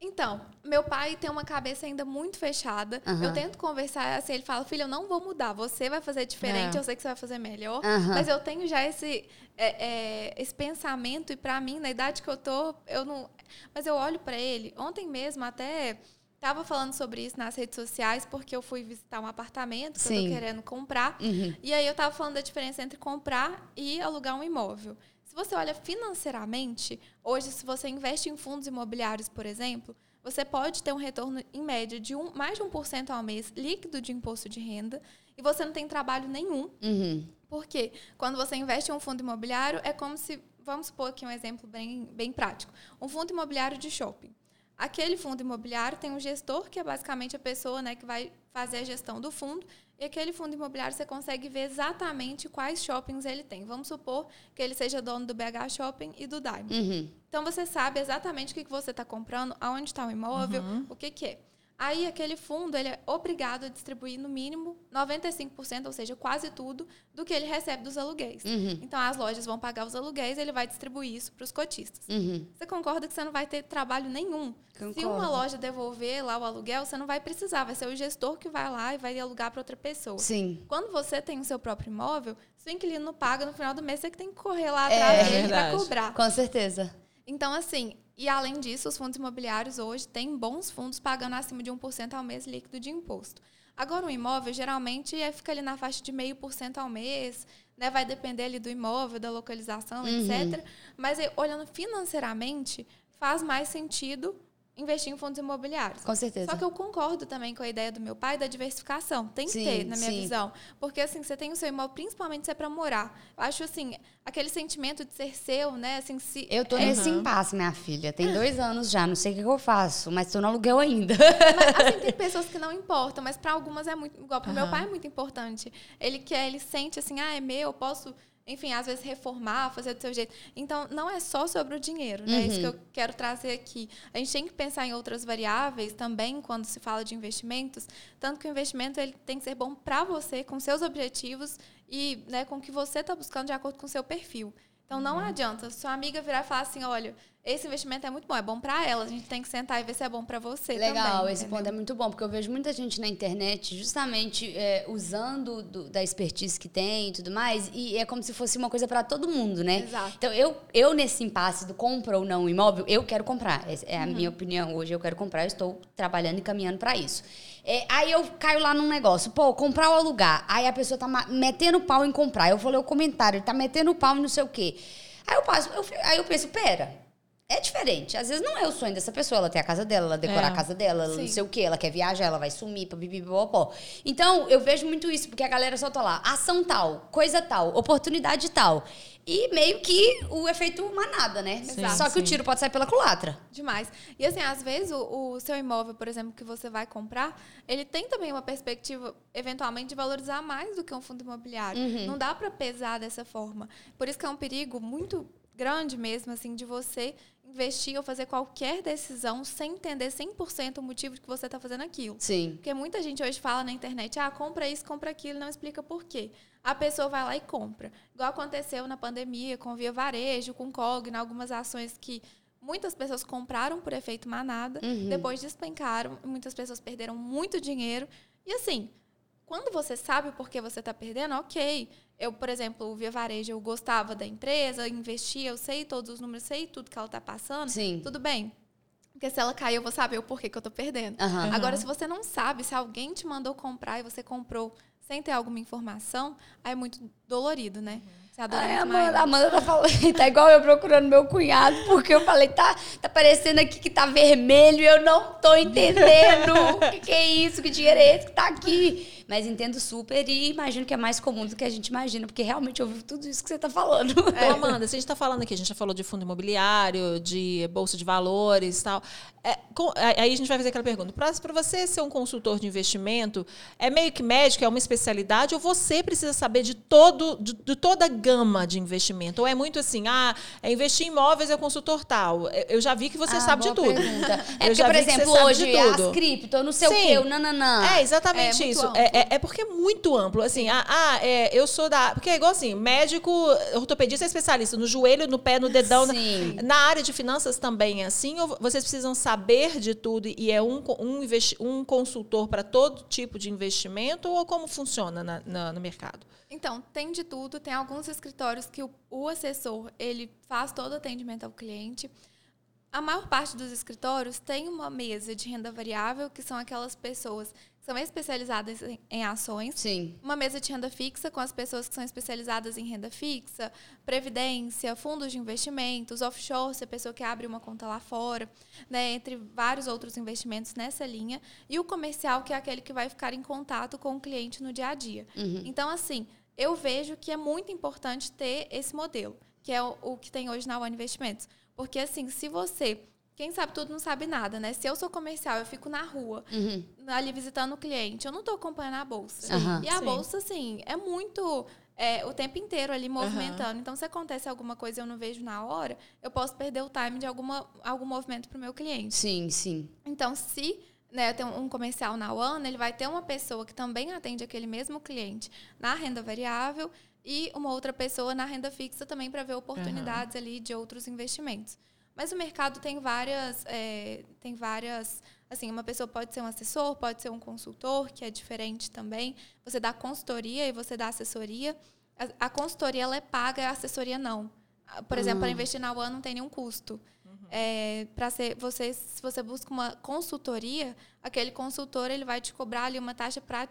Então, meu pai tem uma cabeça ainda muito fechada. Uhum. Eu tento conversar assim, ele fala, filho, eu não vou mudar. Você vai fazer diferente, é. eu sei que você vai fazer melhor. Uhum. Mas eu tenho já esse, é, é, esse pensamento, e para mim, na idade que eu tô, eu não. Mas eu olho para ele. Ontem mesmo, até. Tava falando sobre isso nas redes sociais, porque eu fui visitar um apartamento que Sim. eu tô querendo comprar. Uhum. E aí eu tava falando da diferença entre comprar e alugar um imóvel. Se você olha financeiramente, hoje, se você investe em fundos imobiliários, por exemplo, você pode ter um retorno, em média, de um, mais de 1% ao mês líquido de imposto de renda e você não tem trabalho nenhum. Uhum. Porque quando você investe em um fundo imobiliário, é como se. Vamos supor aqui um exemplo bem, bem prático. Um fundo imobiliário de shopping. Aquele fundo imobiliário tem um gestor, que é basicamente a pessoa né, que vai fazer a gestão do fundo, e aquele fundo imobiliário você consegue ver exatamente quais shoppings ele tem. Vamos supor que ele seja dono do BH Shopping e do Diamond. Uhum. Então você sabe exatamente o que você está comprando, aonde está o imóvel, uhum. o que, que é. Aí aquele fundo ele é obrigado a distribuir no mínimo 95%, ou seja, quase tudo do que ele recebe dos aluguéis. Uhum. Então as lojas vão pagar os aluguéis, ele vai distribuir isso para os cotistas. Uhum. Você concorda que você não vai ter trabalho nenhum? Concordo. Se uma loja devolver lá o aluguel, você não vai precisar, vai ser o gestor que vai lá e vai alugar para outra pessoa. Sim. Quando você tem o seu próprio imóvel, se o inquilino não paga no final do mês, você que tem que correr lá atrás é, dele para cobrar. Com certeza. Então assim, e, além disso, os fundos imobiliários hoje têm bons fundos pagando acima de 1% ao mês líquido de imposto. Agora, o imóvel, geralmente, é, fica ali na faixa de 0,5% ao mês, né? vai depender ali do imóvel, da localização, uhum. etc. Mas, olhando financeiramente, faz mais sentido investir em fundos imobiliários. Com certeza. Só que eu concordo também com a ideia do meu pai da diversificação. Tem que sim, ter, na minha sim. visão. Porque, assim, você tem o seu imóvel, principalmente se é para morar. Eu acho, assim, aquele sentimento de ser seu, né? Assim, se... Eu tô é... nesse impasse, minha filha. Tem dois anos já, não sei o que eu faço, mas tô no aluguel ainda. Mas, assim, tem pessoas que não importam, mas para algumas é muito... Igual pro uhum. meu pai é muito importante. Ele quer, ele sente assim, ah, é meu, eu posso enfim, às vezes reformar, fazer do seu jeito. Então, não é só sobre o dinheiro, né? Uhum. Isso que eu quero trazer aqui. A gente tem que pensar em outras variáveis também quando se fala de investimentos, tanto que o investimento ele tem que ser bom para você, com seus objetivos e né, com o que você está buscando de acordo com o seu perfil. Então, não uhum. adianta sua amiga virar e falar assim, olha, esse investimento é muito bom, é bom para ela. A gente tem que sentar e ver se é bom para você Legal, também, esse entendeu? ponto é muito bom, porque eu vejo muita gente na internet justamente é, usando do, da expertise que tem e tudo mais, e é como se fosse uma coisa para todo mundo, né? Exato. Então, eu, eu nesse impasse do compra ou não imóvel, eu quero comprar. É a uhum. minha opinião hoje, eu quero comprar, eu estou trabalhando e caminhando para isso. É, aí eu caio lá num negócio, pô, comprar ou alugar. Aí a pessoa tá metendo pau em comprar. Eu vou ler o comentário, ele tá metendo pau em não sei o quê. Aí eu, passo, eu, aí eu penso, pera, é diferente. Às vezes não é o sonho dessa pessoa. Ela tem a casa dela, ela decora é. a casa dela, ela não sei o quê, ela quer viajar, ela vai sumir, pó. Então, eu vejo muito isso, porque a galera só tá lá, ação tal, coisa tal, oportunidade tal. E meio que o efeito manada, né? Sim, só que sim. o tiro pode sair pela culatra. Demais. E assim, às vezes o, o, seu imóvel, por exemplo, que você vai comprar, ele tem também uma perspectiva, eventualmente, de valorizar mais do que um fundo imobiliário. Uhum. Não dá para pesar dessa forma. Por isso que é um perigo muito grande mesmo, assim, de você investir ou fazer qualquer decisão sem entender 100% o motivo de que você está fazendo aquilo. Sim. Porque muita gente hoje fala na internet, ah, compra isso, compra aquilo, não explica por quê. A pessoa vai lá e compra. Igual aconteceu na pandemia com Via Varejo, com Cogna, algumas ações que Muitas pessoas compraram por efeito manada, Uhum. depois despencaram, muitas pessoas perderam muito dinheiro. E assim, quando você sabe por que você está perdendo, ok. Eu, por exemplo, o Via Varejo, eu gostava da empresa, investia, eu sei todos os números, sei tudo que ela está passando. Sim. Tudo bem. Porque se ela cair, eu vou saber o porquê que eu tô perdendo. Aham. Agora, se você não sabe, se alguém te mandou comprar e você comprou sem ter alguma informação, aí é muito dolorido, né? Você adora Ai, Amanda, maior. Amanda tá falando, tá igual eu procurando meu cunhado, porque eu falei, tá, tá parecendo aqui que tá vermelho eu não tô entendendo. O que, que é isso? Que dinheiro é esse que tá aqui? Mas entendo super e imagino que é mais comum do que a gente imagina, porque realmente eu ouvi tudo isso que você tá falando. Ô, Amanda, se a gente está falando aqui, a gente já falou de fundo imobiliário, de bolsa de valores e tal. É, com- aí a gente vai fazer aquela pergunta. Para você ser um consultor de investimento, é meio que médico, é uma especialidade, ou você precisa saber de, todo, de, de toda a gama de investimento? Ou é muito assim, ah, é investir em imóveis, é consultor tal. Eu- Eu já vi que você Ah, sabe de tudo. pergunta. Eu É porque, já por exemplo, hoje tudo. as cripto, eu não sei o Sim. quê, o nananã. É, exatamente É isso. É, é, é porque é muito amplo. Assim, ah, ah, é, eu sou da. Porque é igual assim, médico, ortopedista é especialista no joelho, no pé, no dedão. na- Sim. Na área de finanças também é assim? Ou vocês precisam saber de tudo e é um, um, investi- um consultor para todo tipo de investimento? Ou como funciona na- na- no mercado? Então, tem de tudo. Tem alguns escritórios que o, o assessor, ele faz todo o atendimento ao cliente. A maior parte dos escritórios tem uma mesa de renda variável, que são aquelas pessoas que são especializadas em, em ações. Sim. Uma mesa de renda fixa com as pessoas que são especializadas em renda fixa, previdência, fundos de investimentos, offshore, se a pessoa que abre uma conta lá fora, né, entre vários outros investimentos nessa linha, e o comercial, que é aquele que vai ficar em contato com o cliente no dia a dia. Então, assim, eu vejo que é muito importante ter esse modelo, que é o, o que tem hoje na One Investimentos. Porque, assim, se você. Quem sabe tudo não sabe nada, né? Se eu sou comercial, eu fico na rua, Uhum. ali visitando o cliente, eu não estou acompanhando a bolsa. Aham. E a Sim. bolsa, assim, é muito. é, o tempo inteiro ali movimentando. Então, se acontece alguma coisa e eu não vejo na hora, eu posso perder o time de alguma, algum movimento para o meu cliente. Sim, sim. Então, se né, tem um comercial na One, ele vai ter uma pessoa que também atende aquele mesmo cliente na renda variável e uma outra pessoa na renda fixa também para ver oportunidades ali de outros investimentos. Mas o mercado tem várias, é, tem várias, assim, uma pessoa pode ser um assessor, pode ser um consultor, que é diferente também. Você dá consultoria e você dá assessoria. A, a consultoria ela é paga, a assessoria não. Por exemplo, para investir na One não tem nenhum custo. É, para ser você se você busca uma consultoria aquele consultor ele vai te cobrar ali uma taxa para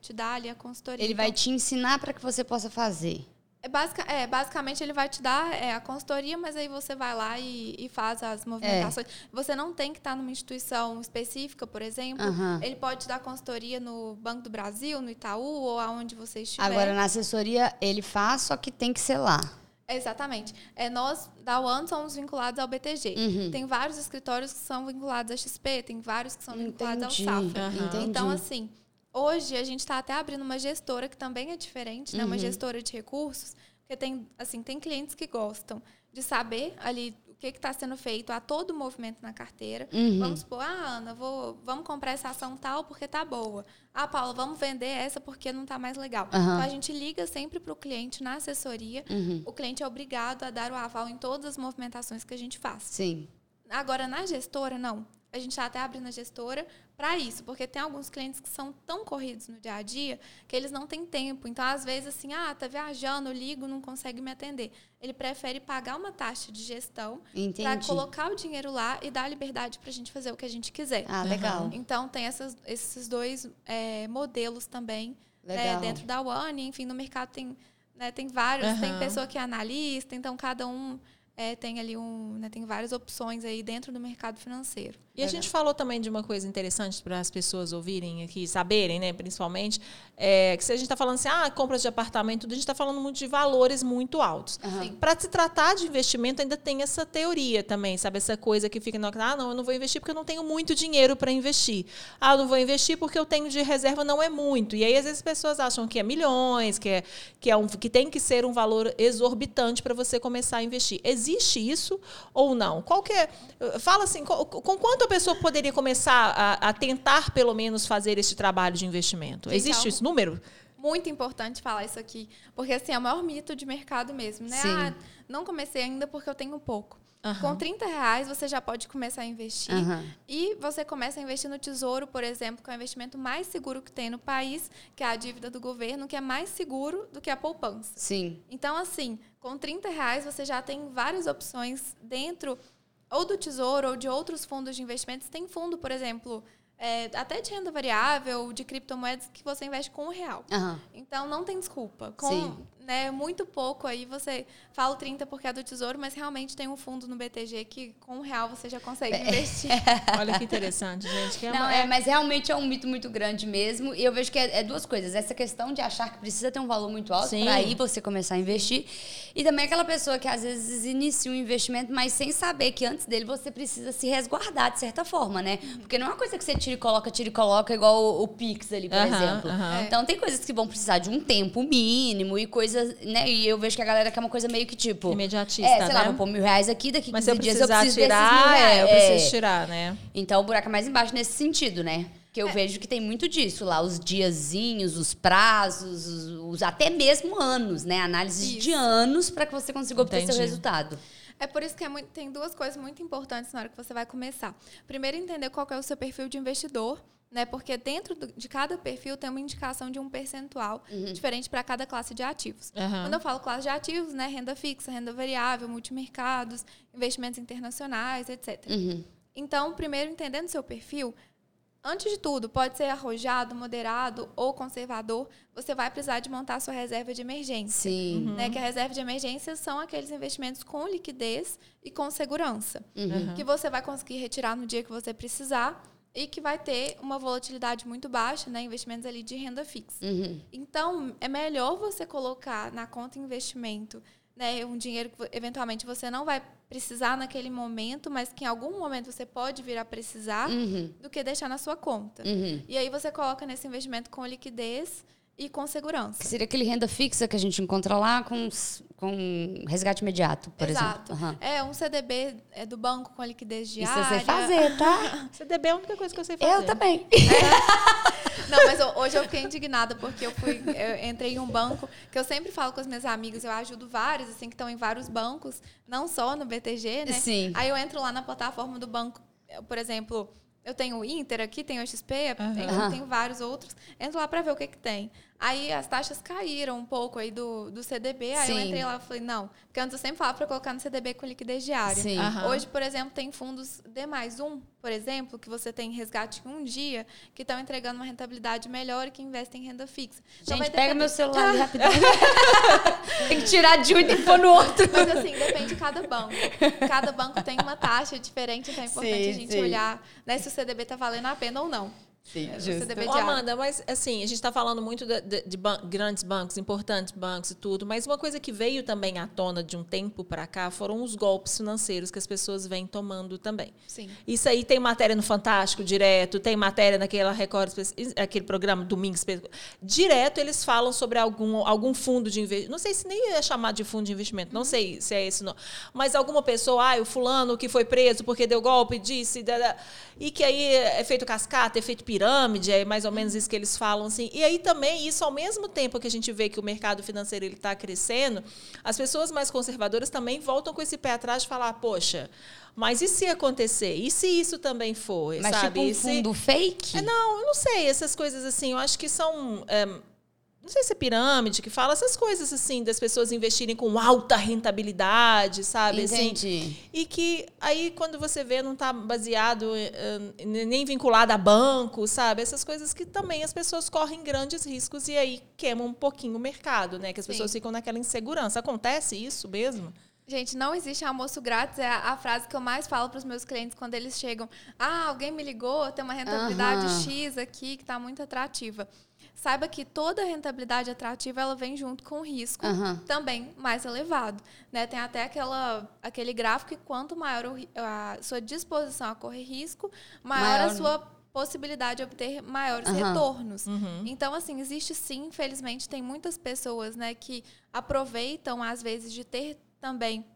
te dar ali a consultoria Ele vai Então, te ensinar para que você possa fazer. é, basica, é, basicamente ele vai te dar é, a consultoria mas aí você vai lá e, e faz as movimentações você não tem que estar numa instituição específica por exemplo Aham. ele pode te dar consultoria no Banco do Brasil no Itaú ou aonde você estiver Agora, na assessoria, ele faz, só que tem que ser lá. Exatamente. É, nós, da One, somos vinculados ao BTG. Uhum. Tem vários escritórios que são vinculados à XP, tem vários que são vinculados Entendi. ao Safra. Entendi. Então, assim, hoje a gente está até abrindo uma gestora que também é diferente, né? Uma Uhum. gestora de recursos, porque tem, assim, tem clientes que gostam de saber ali que está sendo feito a todo movimento na carteira. Uhum. Vamos supor, ah, Ana, vou, vamos comprar essa ação tal porque tá boa. Ah, Paula, vamos vender essa porque não tá mais legal. Aham. Então a gente liga sempre para o cliente na assessoria. Uhum. O cliente é obrigado a dar o aval em todas as movimentações que a gente faz. Sim. Agora, na gestora, não. A gente está até abrindo a gestora para isso, porque tem alguns clientes que são tão corridos no dia a dia que eles não têm tempo. Então, às vezes, assim, ah, tá viajando, eu ligo, não consegue me atender. Ele prefere pagar uma taxa de gestão para colocar o dinheiro lá e dar a liberdade para a gente fazer o que a gente quiser. Ah, legal. Então, tem essas- esses dois é, modelos também né, dentro da One. Enfim, no mercado tem, né, tem vários. Tem Aham. pessoa que é analista, então cada um é, tem ali um. né, tem várias opções aí dentro do mercado financeiro. E a gente falou também de uma coisa interessante para as pessoas ouvirem aqui, saberem, né, principalmente, é, que se a gente está falando assim, ah, compras de apartamento, tudo, a gente está falando muito de valores muito altos. Aham. Para se tratar de investimento, ainda tem essa teoria também, sabe? Essa coisa que fica, no- ah, não, eu não vou investir porque eu não tenho muito dinheiro para investir. Ah, eu não vou investir porque eu tenho de reserva não é muito. E aí, às vezes, as pessoas acham que é milhões, que, é, que, é um, que tem que ser um valor exorbitante para você começar a investir. Existe isso ou não? Qual que é, fala assim, com, com quanto a pessoa poderia começar a, a tentar, pelo menos, fazer esse trabalho de investimento? Gente, Existe esse número? muito importante falar isso aqui, porque assim, é o maior mito de mercado mesmo, né? Sim. Ah, não comecei ainda porque eu tenho pouco. Aham. Com 30 reais você já pode começar a investir. Aham. E você começa a investir no tesouro, por exemplo, que é o investimento mais seguro que tem no país, que é a dívida do governo, que é mais seguro do que a poupança. Sim. Então, assim, com 30 reais você já tem várias opções dentro ou do tesouro ou de outros fundos de investimentos. Tem fundo, por exemplo, é, até de renda variável, de criptomoedas, que você investe com um real. Aham. Então não tem desculpa. Com Sim. Né, muito pouco aí você fala o 30 porque é do tesouro, mas realmente tem um fundo no BTG que com um real você já consegue investir. Olha que interessante, gente. Que é Não, uma- é, mas realmente é um mito muito grande mesmo. E eu vejo que é, é duas coisas. Essa questão de achar que precisa ter um valor muito alto para aí você começar a investir. E também aquela pessoa que às vezes inicia um investimento, mas sem saber que antes dele você precisa se resguardar de certa forma, né? Porque não é uma coisa que você tira e coloca, tira e coloca, igual o, o Pix ali, por Aham, exemplo. aham. Então tem coisas que vão precisar de um tempo mínimo e coisas, né? E eu vejo que a galera quer uma coisa meio que tipo. Imediatista, É, sei lá, né? vou pôr mil reais aqui, daqui Mas se 15 eu dias eu preciso desses mil tirar, reais. é, eu É. preciso tirar, né? Então o buraco é mais embaixo nesse sentido, né? Que eu vejo que tem muito disso lá, os diazinhos, os prazos, os, os- até mesmo anos, né? Análise de Isso. anos para que você consiga obter seu Entendi. resultado. É por isso que é muito- tem duas coisas muito importantes na hora que você vai começar. Primeiro, entender qual é o seu perfil de investidor, né? Porque dentro do- de cada perfil tem uma indicação de um percentual diferente para cada classe de ativos. Aham. Quando eu falo classe de ativos, né? Renda fixa, renda variável, multimercados, investimentos internacionais, etc. Uhum. Então, primeiro, entendendo seu perfil, antes de tudo, pode ser arrojado, moderado ou conservador, você vai precisar de montar sua reserva de emergência Sim. né? Que a reserva de emergência são aqueles investimentos com liquidez e com segurança. Uhum. Que você vai conseguir retirar no dia que você precisar e que vai ter uma volatilidade muito baixa, né? Investimentos ali de renda fixa. Uhum. Então, é melhor você colocar na conta investimento né, um dinheiro que eventualmente você não vai precisar naquele momento, mas que em algum momento você pode vir a precisar, Uhum. do que deixar na sua conta. Uhum. E aí você coloca nesse investimento com liquidez e com segurança. Que seria aquele renda fixa que a gente encontra lá com, com resgate imediato, por Exato. exemplo. Aham. É um CDB é do banco com liquidez Isso diária. eu sei fazer, tá? CDB é a única coisa que eu sei fazer. Eu também. Não, mas hoje eu fiquei indignada porque eu fui, eu entrei em um banco que eu sempre falo com as minhas amigas, eu ajudo vários assim que estão em vários bancos, não só no BTG, né? Sim. Aí eu entro lá na plataforma do banco, por exemplo, eu tenho o Inter aqui, tenho o XP, tenho, Aham. tenho vários outros. Entro lá para ver o que que tem. Aí as taxas caíram um pouco aí do, do CDB, aí eu Sim. entrei lá e falei, não, porque antes eu sempre falava para colocar no CDB com liquidez diária. Sim. Aham. Hoje, por exemplo, tem fundos D mais um, por exemplo, que você tem resgate em um dia, que estão entregando uma rentabilidade melhor e que investem em renda fixa. Então, Gente, pega depender- meu celular ali rapidinho. Tem que tirar de um e pôr no outro. Mas assim, depende de cada banco. Cada banco tem uma taxa diferente, então é importante Sim, a gente sim. olhar né, se o CDB está valendo a pena ou não. Sim, É, justo. Ô. Amanda, mas assim, a gente está falando muito de, de- de ban- grandes bancos, importantes bancos e tudo, mas uma coisa que veio também à tona de um tempo para cá foram os golpes financeiros que as pessoas vêm tomando também. Sim. Isso aí tem matéria no Fantástico direto, tem matéria naquela Record, aquele programa Domingo Espe- Direto eles falam sobre algum, algum fundo de investimento. Não sei se nem é chamado de fundo de investimento, não sei se é esse não. Mas alguma pessoa, ah, o fulano que foi preso porque deu golpe, disse, e que aí é feito cascata, é feito pirâmide, é mais ou menos isso que eles falam assim. E aí também isso ao mesmo tempo que a gente vê que o mercado financeiro ele está crescendo, as pessoas mais conservadoras também voltam com esse pé atrás de falar, poxa, mas e se acontecer? E se isso também for? Mas sabe? tipo um E se- fundo fake? É, não, eu não sei. Essas coisas assim, eu acho que são. é, não sei se é pirâmide que fala essas coisas assim, das pessoas investirem com alta rentabilidade, sabe? Assim, Entendi. e que aí, quando você vê, não está baseado, eh, nem vinculado a banco, sabe? Essas coisas que também as pessoas correm grandes riscos e aí queimam um pouquinho o mercado, né? Que as Sim. pessoas ficam naquela insegurança. Acontece isso mesmo? Gente, não existe almoço grátis. É a, a frase que eu mais falo para os meus clientes quando eles chegam. Ah, alguém me ligou, tem uma rentabilidade Aham. X aqui que está muito atrativa. Saiba que toda rentabilidade atrativa ela vem junto com o risco Aham. também mais elevado. Né? Tem até aquela, aquele gráfico que quanto maior o a sua disposição a correr risco, maior, Maior- a sua possibilidade de obter maiores Aham. retornos. Então, assim, existe sim, infelizmente, tem muitas pessoas né, que aproveitam, às vezes, de ter também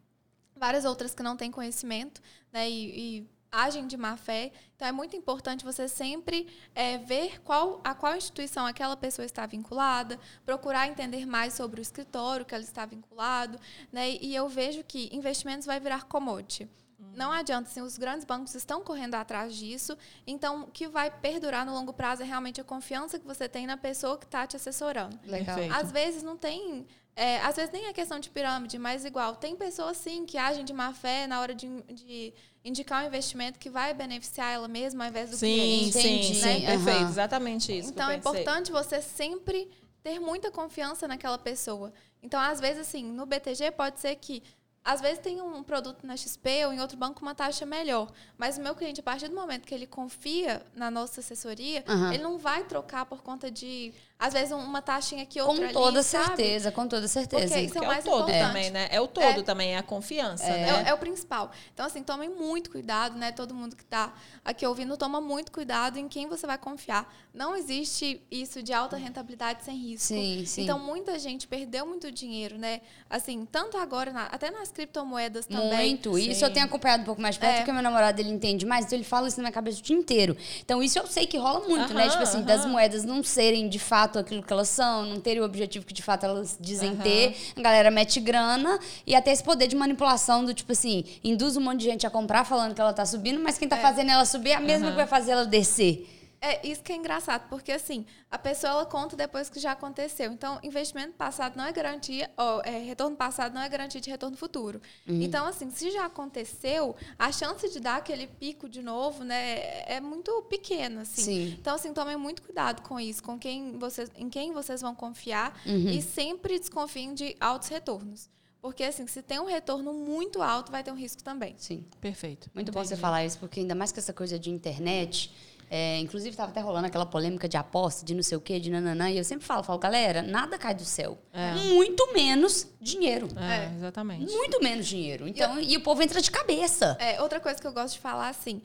várias outras que não têm conhecimento, né? E, e agem de má fé. Então é muito importante você sempre é, ver qual, a qual instituição aquela pessoa está vinculada, procurar entender mais sobre o escritório que ela está vinculado, né? E eu vejo que investimentos vai virar commodity. Não adianta, assim, os grandes bancos estão correndo atrás disso. Então, o que vai perdurar no longo prazo é realmente a confiança que você tem na pessoa que está te assessorando. Legal. Perfeito. Às vezes não tem. É, às vezes nem é questão de pirâmide, mas igual, tem pessoas sim que agem de má fé na hora de, de indicar um investimento que vai beneficiar ela mesma ao invés do Sim, cliente. sim, Entendi. sim. Aham. Perfeito. Exatamente isso. Então é importante você sempre ter muita confiança naquela pessoa. Então, às vezes, assim, no BTG pode ser que. Às vezes tem um produto na XP ou em outro banco uma taxa melhor. Mas o meu cliente, a partir do momento que ele confia na nossa assessoria, Aham. ele não vai trocar por conta de, às vezes, uma taxinha aqui, outra Com ali, toda sabe? certeza, com toda certeza. Porque isso é Que o é mais o todo importante. também, né? É o todo É. também, é a confiança, É, né? o- é o principal. Então, assim, tomem muito cuidado, né? Todo mundo que está aqui ouvindo, toma muito cuidado em quem você vai confiar. Não existe isso de alta rentabilidade sem risco. Sim, sim. Então, muita gente perdeu muito dinheiro, né? Assim, tanto agora, na- até nas criptomoedas também. Muito. E isso Sim. eu tenho acompanhado um pouco mais perto, É. porque meu namorado ele entende mais, então ele fala isso na minha cabeça o dia inteiro. Então isso eu sei que rola muito, né? Tipo assim, aham. das moedas não serem de fato aquilo que elas são, não terem o objetivo que de fato elas dizem Aham. ter. A galera mete grana e até esse poder de manipulação do tipo assim, induz um monte de gente a comprar falando que ela tá subindo, mas quem tá fazendo ela subir é a mesma Aham. que vai fazer ela descer. É isso que é engraçado, porque assim, a pessoa ela conta depois que já aconteceu. Então, investimento passado não é garantia, ó, é, retorno passado não é garantia de retorno futuro. Uhum. Então, assim, se já aconteceu, a chance de dar aquele pico de novo, né, é muito pequena, assim. Sim. Então, assim, tomem muito cuidado com isso, com quem vocês, em quem vocês vão confiar Uhum. e sempre desconfiem de altos retornos. Porque, assim, se tem um retorno muito alto, vai ter um risco também. Sim. Perfeito. Muito bom você Entendi. falar isso, porque ainda mais com essa coisa de internet. É, inclusive, estava até rolando aquela polêmica de aposta, de não sei o quê, de nananã. E eu sempre falo, falo, galera, nada cai do céu. É. Muito menos dinheiro. É, É. exatamente. Muito menos dinheiro. Então, e o povo entra de cabeça. É, outra coisa que eu gosto de falar, assim,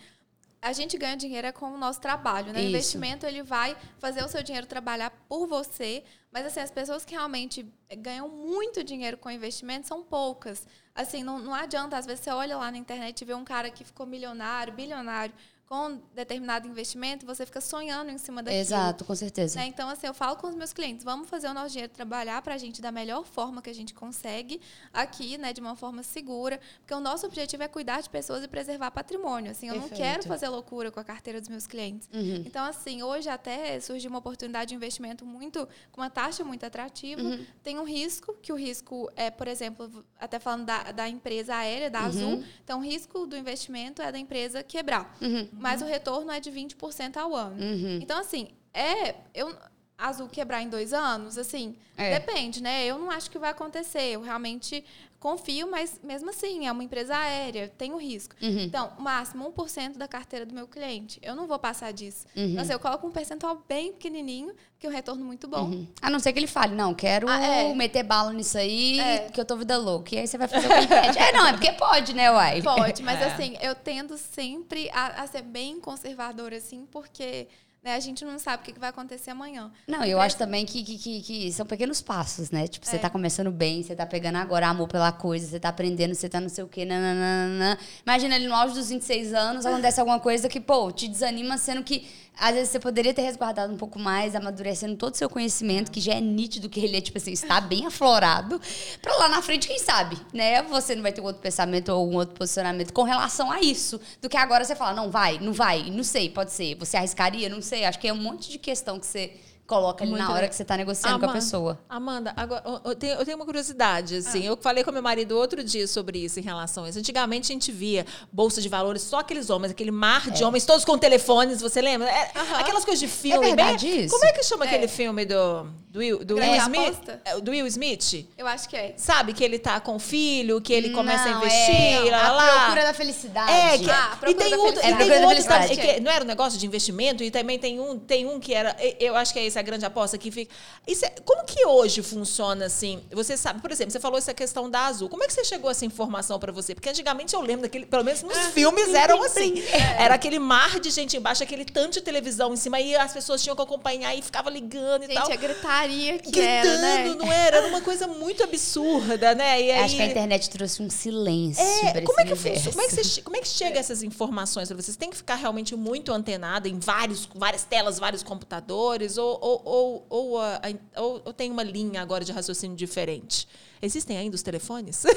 a gente ganha dinheiro é com o nosso trabalho, né? O investimento, ele vai fazer o seu dinheiro trabalhar por você, mas, assim, as pessoas que realmente ganham muito dinheiro com investimento são poucas. Assim, não, não adianta, às vezes você olha lá na internet e vê um cara que ficou milionário, bilionário, com determinado investimento, você fica sonhando em cima daquilo. Exato, com certeza. Né? Então, assim, eu falo com os meus clientes, vamos fazer o nosso dinheiro trabalhar para a gente da melhor forma que a gente consegue aqui, né, de uma forma segura, porque o nosso objetivo é cuidar de pessoas e preservar patrimônio. Assim, eu não Perfeito. quero fazer loucura com a carteira dos meus clientes. Uhum. Então, assim, hoje até surgiu uma oportunidade de investimento muito com uma taxa muito atrativa. Uhum. Tem um risco, que o risco é, por exemplo, até falando da, da empresa aérea, da Uhum. Azul, então o risco do investimento é da empresa quebrar. Uhum. Mas o retorno é de 20% ao ano. Uhum. Então, assim, é. Eu, Azul quebrar em dois anos, assim, É. depende, né? Eu não acho que vai acontecer. Eu realmente confio, mas mesmo assim, é uma empresa aérea, tem o risco. Uhum. Então, máximo 1% da carteira do meu cliente. Eu não vou passar disso. Uhum. Então, assim, eu coloco um percentual bem pequenininho, que é um retorno muito bom. Uhum. A não ser que ele fale, não, quero Ah, é. meter bala nisso aí, É. que eu tô vida louca. E aí você vai fazer o que pede. É, não, é porque pode, né, uai? Pode, mas É. assim, eu tendo sempre a, a ser bem conservadora, assim, porque né, a gente não sabe o que vai acontecer amanhã. Não, eu acho também que, que, que, que são pequenos passos, né? Tipo, você É. tá começando bem, você tá pegando agora amor pela coisa, você tá aprendendo, você tá não sei o quê, nananana. Imagina ele no auge dos 26 anos, acontece alguma coisa que, pô, te desanima, sendo que às vezes você poderia ter resguardado um pouco mais, amadurecendo todo o seu conhecimento, que já é nítido que ele é, tipo assim, está bem aflorado, pra lá na frente, quem sabe, né? Você não vai ter um outro pensamento ou um outro posicionamento com relação a isso, do que agora você fala, não vai, não vai, não sei, pode ser. Você arriscaria, não sei. Acho que é um monte de questão que você coloca ali Muito na hora legal. que você tá negociando com a Amanda, pessoa. Amanda, agora, eu- tenho, eu tenho uma curiosidade, assim. Eu falei com meu marido outro dia sobre isso, em relação a isso. Antigamente a gente via bolsa de valores, só aqueles homens, aquele mar de homens, todos com telefones, você lembra? É, Aquelas coisas de filme. É verdade bem- isso? Como é que chama É. aquele filme do, do, Will, do Will Smith? Aposta? É, Do Will Smith? Eu acho que é. Sabe que ele tá com o filho, que ele começa a Não, investir, é lá, a lá. procura da felicidade. É, que, Ah, e tem da outro, Felicidade. e É, tem outro não era um negócio de investimento, e também tem um, tem um que era, eu acho que é esse essa é a grande aposta que fica. Isso é- como que hoje funciona assim? Você sabe, por exemplo, você falou essa questão da Azul. Como é que você chegou a essa informação para você? Porque antigamente eu lembro daquele, pelo menos nos filmes eram assim. Era aquele mar de gente embaixo, aquele tanto de televisão em cima, e as pessoas tinham que acompanhar e ficava ligando e Gente, tal. a gritaria que Gritando, era, né? não era? Era uma coisa muito absurda, né? E aí, Acho que a internet trouxe um silêncio é, pra como é esse que funciona? universo. Como é que, você como é que chega essas informações para vocês? Tem que ficar realmente muito antenado em vários, várias telas, vários computadores? Ou, ou, ou, ou, a- ou- ou tem uma linha agora de raciocínio diferente? Existem ainda os telefones?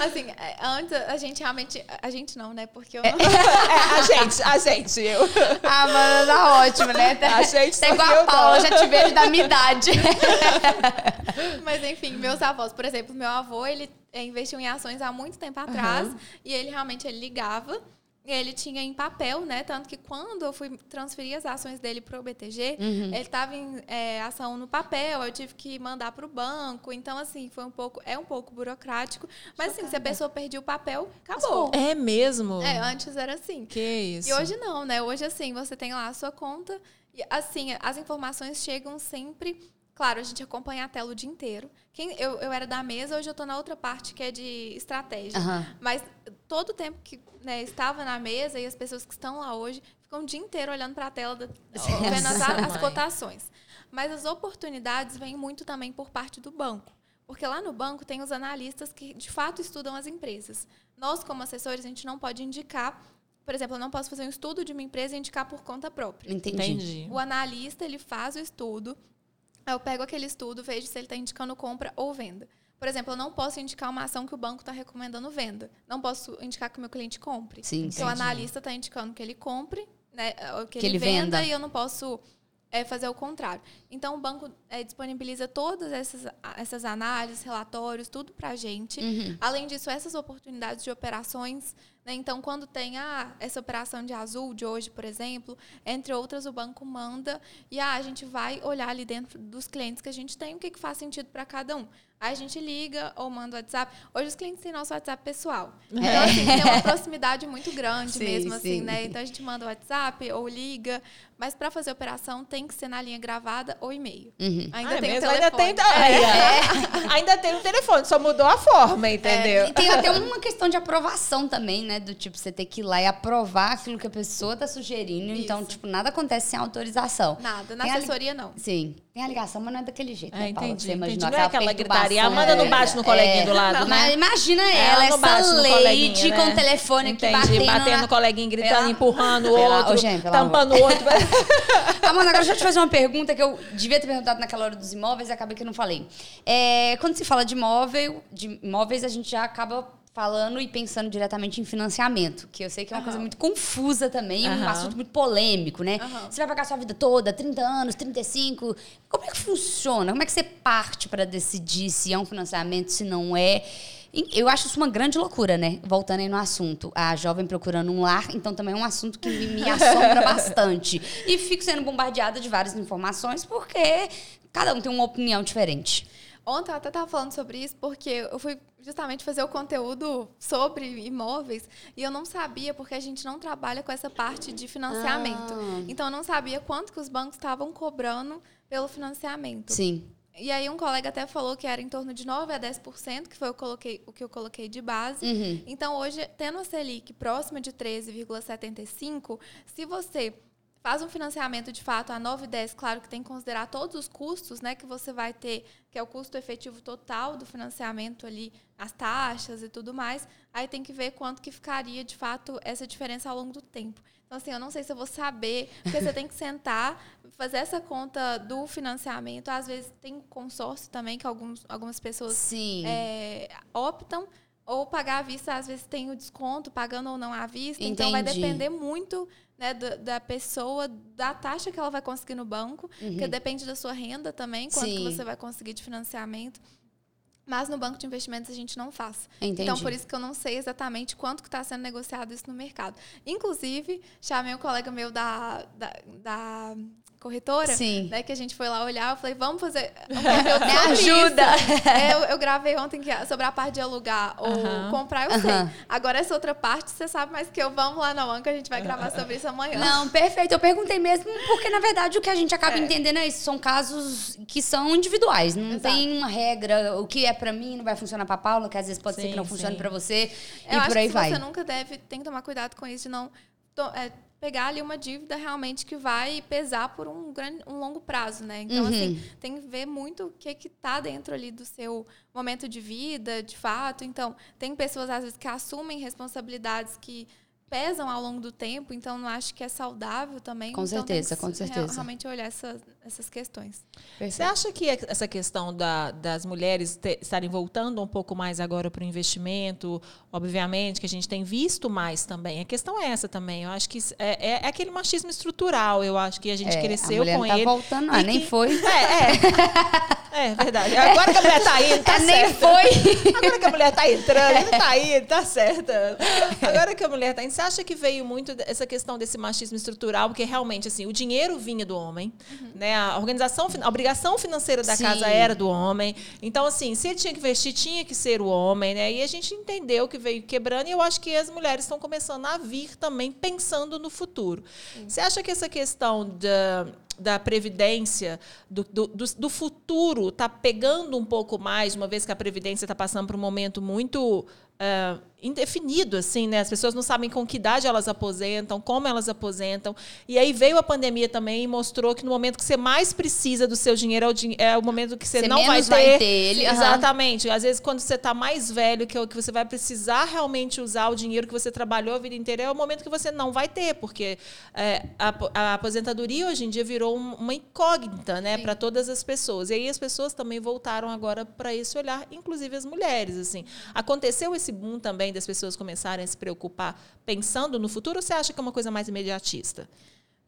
Assim, é, antes a gente realmente. A gente não, né? Porque eu É, a gente, a gente, eu. Ah, mano, tá ótimo, né? A gente tá igual a Paula, não. já te vejo da minha idade. Mas enfim, meus avós, por exemplo, meu avô, ele eh, investiu em ações há muito tempo atrás e ele realmente ele ligava. Ele tinha em papel, né? Tanto que quando eu fui transferir as ações dele para o BTG, ele estava em eh, ação no papel, eu tive que mandar para o banco. Então, assim, foi um pouco, é um pouco burocrático. Mas assim, se a pessoa perdia o papel, acabou. É mesmo? É, antes era assim. Que isso? E hoje não, né? Hoje, assim, você tem lá a sua conta e, assim, as informações chegam sempre... Claro, a gente acompanha a tela o dia inteiro. Quem, eu, eu era da mesa, hoje eu tô na outra parte, que é de estratégia. Aham. Mas todo o tempo que né, estava na mesa e as pessoas que estão lá hoje ficam o dia inteiro olhando para a tela, da, vendo as, as cotações. Mas as oportunidades vêm muito também por parte do banco. Porque lá no banco tem os analistas que de fato estudam as empresas. Nós, como assessores, a gente não pode indicar, por exemplo, eu não posso fazer um estudo de uma empresa e indicar por conta própria. Entendi. Entendi. O analista, ele faz o estudo, aí eu pego aquele estudo, vejo se ele está indicando compra ou venda. Por exemplo, eu não posso indicar uma ação que o banco está recomendando venda. Não posso indicar que o meu cliente compre. Sim, Então, o entendi. analista está indicando que ele compre, né, ou que, Que ele, ele venda, venda. e eu não posso é, fazer o contrário. Então, o banco é, disponibiliza todas essas, essas análises, relatórios, tudo para a gente. Uhum. Além disso, essas oportunidades de operações. Né? Então, quando tem ah, essa operação de azul de hoje, por exemplo, entre outras, o banco manda e ah, a gente vai olhar ali dentro dos clientes que a gente tem o que, que faz sentido para cada um. Aí a gente liga ou manda o WhatsApp. Hoje os clientes têm nosso WhatsApp pessoal. Então, assim, tem uma proximidade muito grande Sim, mesmo, assim, sim. né? Então a gente manda o WhatsApp ou liga. Mas para fazer operação tem que ser na linha gravada ou e-mail. Uhum. Ainda Ah, é tem o mesmo? ainda telefone. tem, Aí, ó. ainda tem o telefone, só mudou a forma, entendeu? E tem até uma questão de aprovação também, né? Do tipo, você ter que ir lá e aprovar aquilo que a pessoa tá sugerindo. Então, Isso. tipo, nada acontece sem autorização. Nada, na Tem a li- assessoria não. Sim. Tem a ligação, mas não é daquele jeito, É, né, Paula? entendi, Você entendi. imaginou Não é aquela gritaria. Amanda não é. bate no coleguinha do lado, Não, né? Mas imagina Ela ela, não essa no lady coleguinha, com né? o telefone aqui Entendi, batendo. batendo na- no coleguinha, gritando, Pela- empurrando o Pela- outro, Ô, gente, tampando o outro. Amanda, agora deixa eu te fazer uma pergunta que eu devia ter perguntado naquela hora dos imóveis e acabei que eu não falei. É, quando se fala de imóvel, de imóveis, a gente já acaba falando e pensando diretamente em financiamento, que eu sei que é uma coisa muito confusa também, um Aham. assunto muito polêmico, né? Aham. Você vai pagar a sua vida toda, 30 anos, 35. Como é que funciona? Como é que você parte para decidir se é um financiamento, se não é? Eu acho isso uma grande loucura, né? Voltando aí no assunto. A jovem procurando um lar, então também é um assunto que me, me assombra bastante. E fico sendo bombardeada de várias informações, porque cada um tem uma opinião diferente. Ontem eu até estava falando sobre isso porque eu fui justamente fazer o conteúdo sobre imóveis e eu não sabia porque a gente não trabalha com essa parte de financiamento. Ah. Então eu não sabia quanto que os bancos estavam cobrando pelo financiamento. Sim. E aí um colega até falou que era em torno de 9 a 10%, que foi eu coloquei, o que eu coloquei de base. Uhum. Então, hoje, tendo a Selic próxima de 13,75, se você faz um financiamento de fato a 9 e 10, claro que tem que considerar todos os custos né, que você vai ter, que é o custo efetivo total do financiamento ali, as taxas e tudo mais, aí tem que ver quanto que ficaria de fato essa diferença ao longo do tempo. Então, assim, eu não sei se eu vou saber, porque você tem que sentar, fazer essa conta do financiamento. Às vezes tem consórcio também, que alguns, algumas pessoas Sim. é, optam ou pagar à vista, às vezes tem o desconto, pagando ou não à vista. Então vai Entendi. depender muito né, da, da pessoa, da taxa que ela vai conseguir no banco, porque depende da sua renda também, quanto que Uhum. Você vai conseguir de financiamento. Mas no banco de investimentos a gente não faz. Entendi. Então, por isso que eu não sei exatamente quanto que está sendo negociado isso no mercado. Inclusive, chamei um colega meu da, da, da corretora, Sim. né? Que a gente foi lá olhar, eu falei, vamos fazer Me sobre ajuda. É, eu, eu gravei ontem que, sobre a parte de alugar ou comprar, eu sei. Agora, essa outra parte, você sabe mais que eu. Vamos lá na Anca, a gente vai gravar sobre isso amanhã. Não, perfeito. Eu perguntei mesmo porque, na verdade, o que a gente acaba É. entendendo é isso. São casos que são individuais. Não Exato. tem uma regra. O que é pra mim não vai funcionar pra Paula, que às vezes pode ser Sim, que não funcione sim. pra você. Eu e acho por aí que vai. você nunca deve, tem que tomar cuidado com isso, de não é, pegar ali uma dívida realmente que vai pesar por um, grande, um longo prazo, né? Então, Uhum. assim, tem que ver muito o que que tá dentro ali do seu momento de vida, de fato. Então, tem pessoas, às vezes, que assumem responsabilidades que pesam ao longo do tempo, então não acho que é saudável também. Com Então, certeza, com certeza. Realmente olhar essas, essas questões. Você acha que essa questão da- das mulheres te- estarem voltando um pouco mais agora para o investimento, obviamente, que a gente tem visto mais também. A questão é essa também. Eu acho que é, é- é aquele machismo estrutural. Eu acho que a gente É, cresceu a com tá ele. voltando, ah, e nem que- foi. É, é. É verdade. Agora que a mulher tá indo, tá Ah, nem foi. Agora que a mulher tá entrando, tá indo, tá certa. Agora que a mulher tá indo, você acha que veio muito essa questão desse machismo estrutural? Porque realmente, assim, o dinheiro vinha do homem, né? A organização, a obrigação financeira da Sim. casa era do homem. Então, assim, se ele tinha que investir, tinha que ser o homem, né? E a gente entendeu que veio quebrando e eu acho que as mulheres estão começando a vir também pensando no futuro. Você acha que essa questão da da previdência, do, do, do futuro, está pegando um pouco mais, uma vez que a previdência está passando por um momento muito ah, indefinido, assim, né? As pessoas não sabem com que idade elas aposentam, como elas aposentam. E aí veio a pandemia também e mostrou que no momento que você mais precisa do seu dinheiro é o, din- é o momento que você, Você não vai ter. vai ter ele. Exatamente. Às vezes, quando você está mais velho, que é o que você vai precisar realmente usar o dinheiro que você trabalhou a vida inteira, é o momento que você não vai ter, porque é, a, a aposentadoria hoje em dia virou um- uma incógnita né, para todas as pessoas. E aí as pessoas também voltaram agora para esse olhar, inclusive as mulheres. Assim. Aconteceu esse boom também das pessoas começarem a se preocupar pensando no futuro, ou você acha que é uma coisa mais imediatista?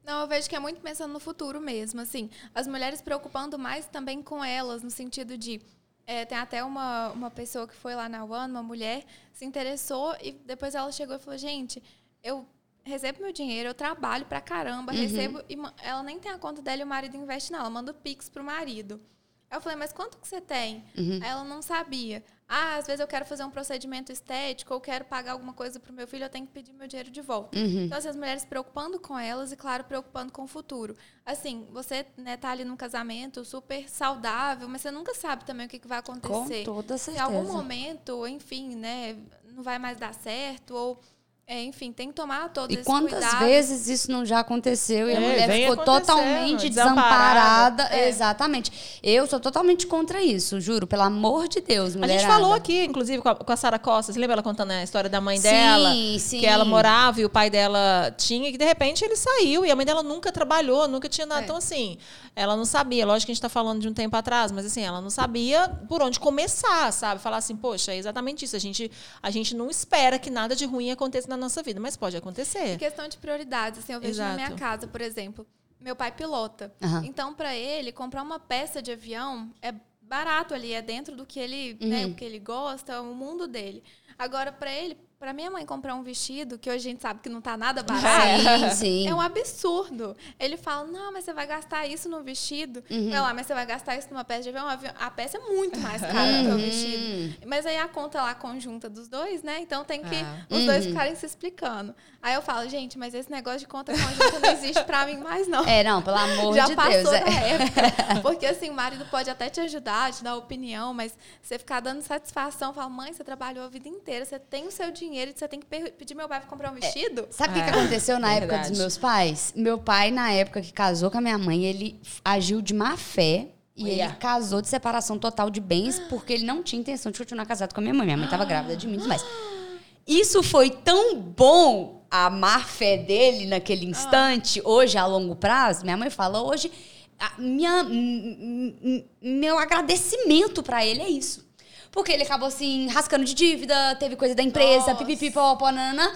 Não, eu vejo que é muito pensando no futuro mesmo, assim. As mulheres preocupando mais também com elas, no sentido de... é, tem até uma, uma pessoa que foi lá na One, uma mulher, se interessou e depois ela chegou e falou, gente, eu recebo meu dinheiro, eu trabalho pra caramba, recebo... E ela nem tem a conta dela e o marido investe nela, ela manda o Pix pro marido. Eu falei, mas quanto que você tem? Aí ela não sabia. Ah, às vezes eu quero fazer um procedimento estético ou quero pagar alguma coisa pro meu filho, eu tenho que pedir meu dinheiro de volta. Então, assim, as mulheres preocupando com elas e, claro, preocupando com o futuro. Assim, você né, tá ali num casamento super saudável, mas você nunca sabe também o que, que vai Com acontecer. toda Se em certeza. algum momento, enfim, né, não vai mais dar certo ou... é, enfim, tem que tomar todo E esse quantas cuidado. vezes isso não já aconteceu e a É, mulher ficou totalmente desamparada. É. Exatamente. Eu sou totalmente contra isso, juro, pelo amor de Deus, A mulherada. gente falou aqui, inclusive, com a, com a Sara Costa. Você lembra ela contando a história da mãe Sim, dela? sim. Que ela morava e o pai dela tinha, e que de repente ele saiu. E a mãe dela nunca trabalhou, nunca tinha nada. É. Então, assim, ela não sabia. Lógico que a gente está falando de um tempo atrás, mas assim, ela não sabia por onde começar, sabe? Falar assim, poxa, é exatamente isso. A gente, a gente não espera que nada de ruim aconteça na nossa vida, mas pode acontecer. Em questão de prioridades, assim, eu vejo na minha Exato. casa, por exemplo, meu pai pilota. Aham. Então, para ele, comprar uma peça de avião é barato ali, é dentro do que ele, né, Uhum. o que ele gosta, é o mundo dele. Agora, para ele, para minha mãe comprar um vestido, que hoje a gente sabe que não tá nada barato, Sim, sim. é um absurdo. Ele fala, não, mas você vai gastar isso no vestido. Uhum. Vai lá, mas você vai gastar isso numa peça de avião. A peça é muito mais cara do que o Uhum. vestido. Mas aí a conta lá conjunta dos dois, né? Então tem que Ah. os Uhum. dois ficarem se explicando. Aí eu falo, gente, mas esse negócio de conta conjunta não existe pra mim mais, não. É, não, pelo amor Já de passou Deus. da é. época. Porque assim, o marido pode até te ajudar, te dar opinião, mas você ficar dando satisfação, fala, mãe, você trabalhou a vida inteira, você tem o seu dinheiro e você tem que pedir meu pai pra comprar um vestido? Sabe o que, É, que aconteceu na época verdade. dos meus pais? Meu pai, na época que casou com a minha mãe, ele agiu de má fé. E Olha. ele casou de separação total de bens porque ele não tinha intenção de continuar casado com a minha mãe. Minha mãe estava grávida de mim e tudo mais. Isso foi tão bom, a má fé dele naquele instante, hoje a longo prazo. Minha mãe fala, hoje, a minha, m- m- meu agradecimento pra ele é isso. Porque ele acabou assim, rascando de dívida, teve coisa da empresa, Nossa. pipipi, popó, nanana.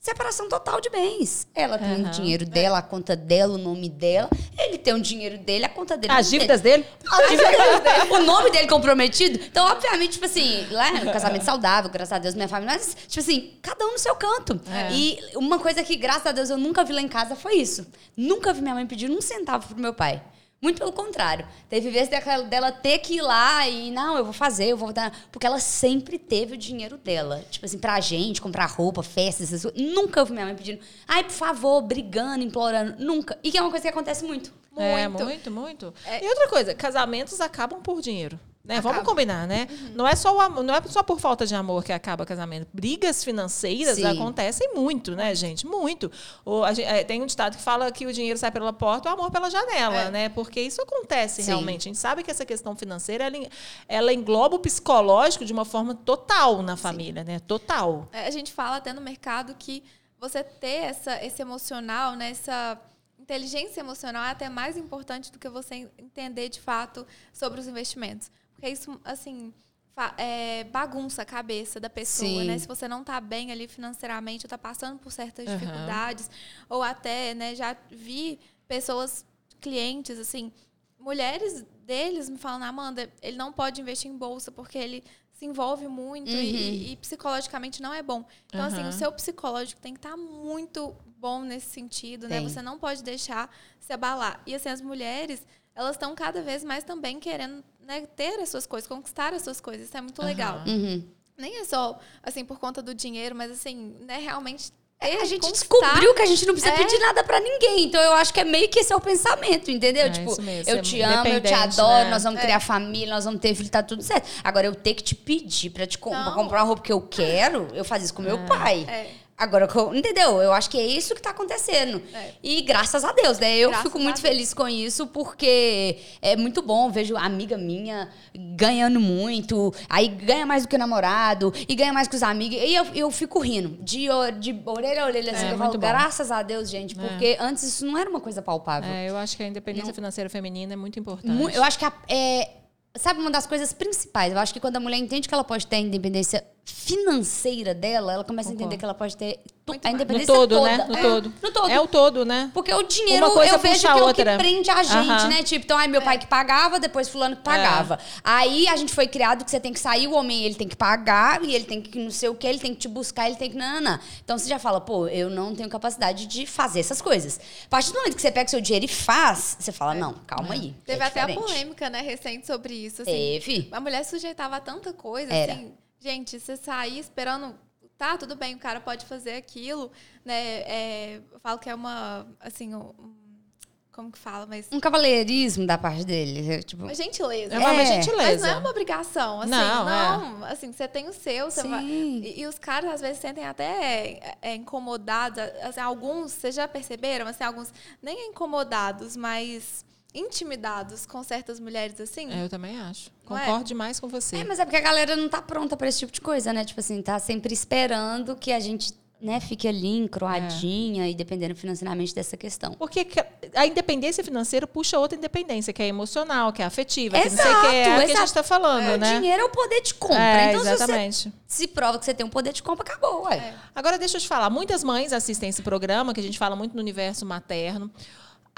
separação total de bens. Ela tem Aham. o dinheiro dela, a conta dela, o nome dela. Ele tem o dinheiro dele, a conta dele. As dívidas dele. As dívidas dele. O nome dele comprometido. Então, obviamente, tipo assim, lá é um casamento saudável, graças a Deus, minha família. Mas, tipo assim, cada um no seu canto. É. E uma coisa que, graças a Deus, eu nunca vi lá em casa foi isso. Nunca vi minha mãe pedir um centavo pro meu pai. Muito pelo contrário. Teve vezes dela ter que ir lá e, não, eu vou fazer, eu vou dar. Porque ela sempre teve o dinheiro dela. Tipo assim, pra gente, comprar roupa, festas, essas coisas. Nunca vi minha mãe pedindo, ai, por favor, brigando, implorando. Nunca. E que é uma coisa que acontece muito. É, Muito. muito, muito. É. E outra coisa, casamentos acabam por dinheiro. Né? Vamos combinar, né? Uhum. Não é só o amor, não é só por falta de amor que acaba casamento. Brigas financeiras Sim. acontecem muito, né, gente? Muito. O, a gen- é, tem um ditado que fala que o dinheiro sai pela porta, o amor pela janela, É. né? Porque isso acontece Sim. realmente. A gente sabe que essa questão financeira ela, ela engloba o psicológico de uma forma total na família, né? Total. É, A gente fala até no mercado que você ter essa, esse emocional, né, essa inteligência emocional é até mais importante do que você entender de fato sobre os investimentos. Porque isso, assim, é, bagunça a cabeça da pessoa, Sim. né? Se você não está bem ali financeiramente, ou está passando por certas Aham. dificuldades, ou até, né, já vi pessoas, clientes, assim, mulheres deles me falam, Amanda, ele não pode investir em bolsa porque ele se envolve muito e, e psicologicamente não é bom. Então, assim, Aham. o seu psicológico tem que estar muito bom nesse sentido, né? Você não pode deixar se abalar. E, assim, as mulheres, elas estão cada vez mais também querendo né, ter as suas coisas, conquistar as suas coisas. Isso é muito legal. Aham. Uhum. Nem é só, assim, por conta do dinheiro, mas, assim, né, realmente ter, É, A gente conquistar. descobriu que a gente não precisa É. pedir nada pra ninguém. Então eu acho que é meio que esse é o pensamento, entendeu? É tipo, isso mesmo, eu ser te amo, eu te adoro, né? nós vamos É. criar família, nós vamos ter filho, tá tudo certo. Agora eu ter que te pedir pra te com- pra comprar uma roupa que eu quero, eu faço isso com meu pai. É. Agora, entendeu? Eu acho que é isso que tá acontecendo. É. E graças a Deus, né? Eu Graças fico muito feliz com isso, porque é muito bom. Vejo amiga minha ganhando muito, aí ganha mais do que o namorado, e ganha mais que os amigos. E eu, eu fico rindo, de, de orelha a orelha, assim. É, eu falo, graças a Deus, gente, É. porque antes isso não era uma coisa palpável. É, eu acho que a independência financeira feminina é muito importante. Eu acho que a- é, sabe uma das coisas principais? Eu acho que quando a mulher entende que ela pode ter independência financeira dela, ela começa a entender Concordo. que ela pode ter a mais. no independência todo, toda. né? No É, todo. No todo. É o todo, né? Porque o dinheiro Uma coisa eu vejo que é o outra. que prende a gente, Aham. né? Tipo, então, ai, meu pai que pagava, depois fulano que pagava. Aí a gente foi criado que você tem que sair, o homem ele tem que pagar, e ele tem que não sei o que, ele tem que te buscar, ele tem que. Nanana. Então você já fala, pô, eu não tenho capacidade de fazer essas coisas. A partir do momento que você pega seu dinheiro e faz, você fala, não, calma aí. Teve é até a polêmica, né, recente sobre isso. Assim, Teve. A mulher sujeitava a tanta coisa, Era. assim. Gente, você sair esperando. Tá, tudo bem, o cara pode fazer aquilo, né? é, eu falo que é uma. Assim, um, como que fala? Mas. Um cavalheirismo da parte dele. é, Tipo, Uma gentileza. É uma É. gentileza. Mas não é uma obrigação, assim. Não, Não, é. assim, você tem o seu, você vai. E, e os caras às vezes se sentem até é, incomodados. Assim, alguns, vocês já perceberam? Assim, alguns nem incomodados, mas intimidados com certas mulheres assim. É, eu também acho. Não é? Concordo demais com você. É, mas é porque a galera não tá pronta pra esse tipo de coisa, né? Tipo assim, tá sempre esperando que a gente, né, fique ali encroadinha e dependendo financeiramente dessa questão. Porque que- a independência financeira puxa outra independência, que é emocional, que é afetiva, que não Exato, sei o que é, é o que a exato. gente tá falando, o né? dinheiro é o poder de compra. É, então, se exatamente. você se prova que você tem um poder de compra, acabou, ué. É. Agora, deixa eu te falar. Muitas mães assistem esse programa, que a gente fala muito no universo materno.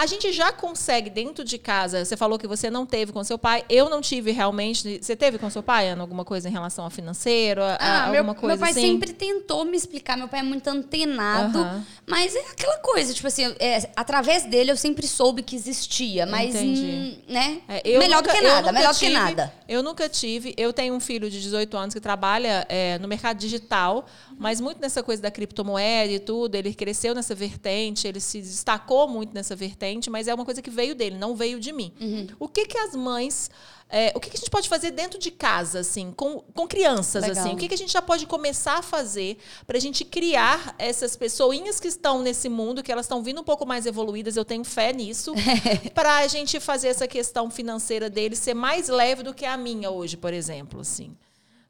A gente já consegue, dentro de casa, você falou que você não teve com seu pai. Eu não tive realmente. Você teve com seu pai, Ana, alguma coisa em relação ao financeiro? a- Ah, meu, alguma coisa meu pai assim? sempre tentou me explicar. Meu pai é muito antenado. Aham. Mas é aquela coisa, tipo assim, é, através dele eu sempre soube que existia. Mas, hum, né? É, melhor nunca- do que nada, melhor do que tive- nada. Eu nunca tive. Eu tenho um filho de 18 anos que trabalha é, no mercado digital, mas muito nessa coisa da criptomoeda e tudo. Ele cresceu nessa vertente, ele se destacou muito nessa vertente, mas é uma coisa que veio dele, não veio de mim. Uhum. O que que as mães. é, o que, que a gente pode fazer dentro de casa, assim, com, com crianças, Legal. assim? O que, que a gente já pode começar a fazer para a gente criar essas pessoinhas que estão nesse mundo, que elas estão vindo um pouco mais evoluídas, eu tenho fé nisso, para a gente fazer essa questão financeira deles ser mais leve do que a minha hoje, por exemplo, assim.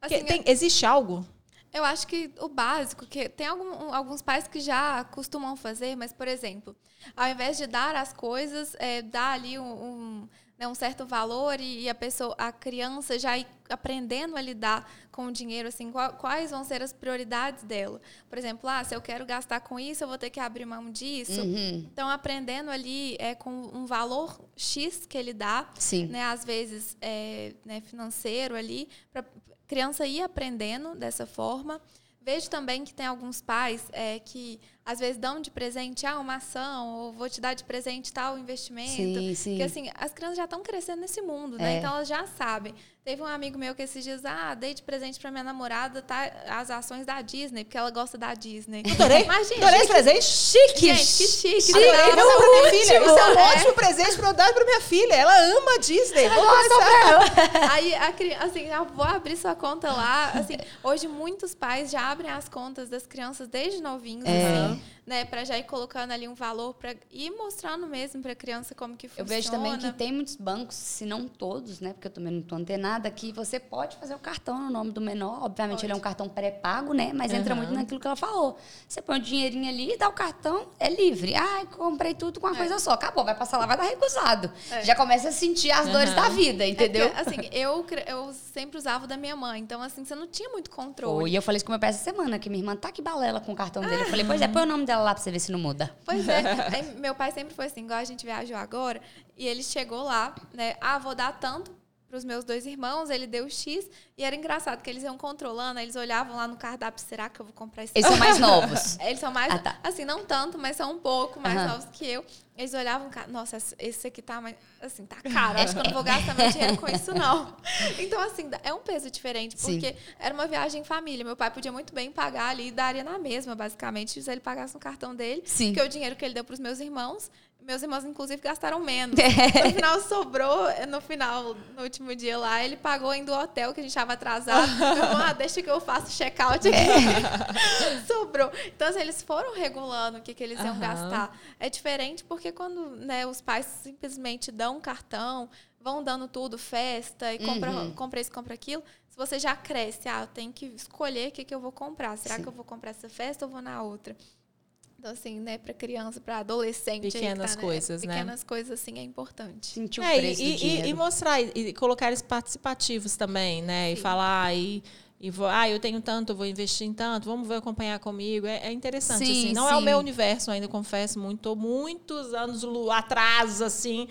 Assim, Que- tem- existe algo? Eu acho que o básico, que tem algum, alguns pais que já costumam fazer, mas, por exemplo, ao invés de dar as coisas, é, dar ali um, um, né, um certo valor e, e, a pessoa, a criança já ir aprendendo a lidar com o dinheiro, assim, quais vão ser as prioridades dela. Por exemplo, ah, se eu quero gastar com isso, eu vou ter que abrir mão disso. Uhum. Então, aprendendo ali é, com um valor X que ele dá, Sim. né, às vezes é, né, financeiro ali, criança ir aprendendo dessa forma. Vejo também que tem alguns pais é, que às vezes dão de presente ah, uma ação, ou vou te dar de presente tal investimento. Sim, sim. Porque assim, as crianças já estão crescendo nesse mundo, né? É. Então elas já sabem. Teve um amigo meu que esses dias, ah, dei de presente pra minha namorada tá, as ações da Disney, porque ela gosta da Disney. Adorei. Imagina, adorei esse presente. Chique. Gente, que chique. chique. Adorei. Pra minha filha. Isso é um é. ótimo presente pra eu dar pra minha filha. Ela ama a Disney. Vou começar. Aí, a assim, eu vou abrir sua conta lá. Assim, hoje muitos pais já abrem as contas das crianças desde novinhos, é. assim né, para já ir colocando ali um valor para ir mostrando mesmo para a criança como que funciona. Eu vejo também que tem muitos bancos, se não todos, né, porque eu também não estou antenada, que você pode fazer o cartão no nome do menor. Obviamente pode. ele é um cartão pré-pago, né, mas uhum. entra muito naquilo que ela falou. Você põe o dinheirinho ali e dá o cartão, é livre. Ah, comprei tudo com uma é. coisa só. Acabou, vai passar lá, vai dar recusado. É. Já começa a sentir as uhum. dores da vida, entendeu? É porque, assim, eu, eu sempre usava o da minha mãe, então assim, você não tinha muito controle. E eu falei isso com meu pai essa semana, que minha irmã tá que balela com o cartão dele. Eu falei, pois é, põe o nome dela lá pra você ver se não muda. Pois é. meu pai sempre foi assim, igual a gente viajou agora, e ele chegou lá, né? Ah, vou dar tanto para os meus dois irmãos, ele deu X, e era engraçado que eles iam controlando, eles olhavam lá no cardápio, será que eu vou comprar esse? Eles são mais novos. Eles são mais, ah, tá. assim, não tanto, mas são um pouco mais uhum. novos que eu. Eles olhavam, nossa, esse aqui tá mais, assim, tá caro, acho que eu não vou gastar meu dinheiro com isso não. Então, assim, é um peso diferente, porque Sim. era uma viagem em família, meu pai podia muito bem pagar ali e daria na mesma, basicamente, se ele pagasse no cartão dele, Sim. porque o dinheiro que ele deu para os meus irmãos, meus irmãos, inclusive, gastaram menos. É. No final, sobrou. No final, no último dia lá, ele pagou ainda o hotel que a gente estava atrasado. Eu, ah, deixa que eu faço check-out aqui. É. sobrou. Então, assim, eles foram regulando o que, que eles iam uhum. gastar. É diferente porque quando né, os pais simplesmente dão um cartão, vão dando tudo, festa, e compra, uhum. compra isso, compra aquilo. Se você já cresce, ah, eu tenho que escolher o que, que eu vou comprar. Será Sim. que eu vou comprar essa festa ou vou na outra? Então, assim, né, para criança, para adolescente. Pequenas tá, coisas, né? Pequenas coisas, assim, é importante. Sentir o é, preço e, do e, e mostrar, e colocar eles participativos também, né? Sim. E falar, e, e vou, ah, eu tenho tanto, vou investir em tanto, vamos ver acompanhar comigo. É, é interessante, sim, assim. Não sim. é o meu universo ainda, confesso muito. Muitos anos atrás, assim,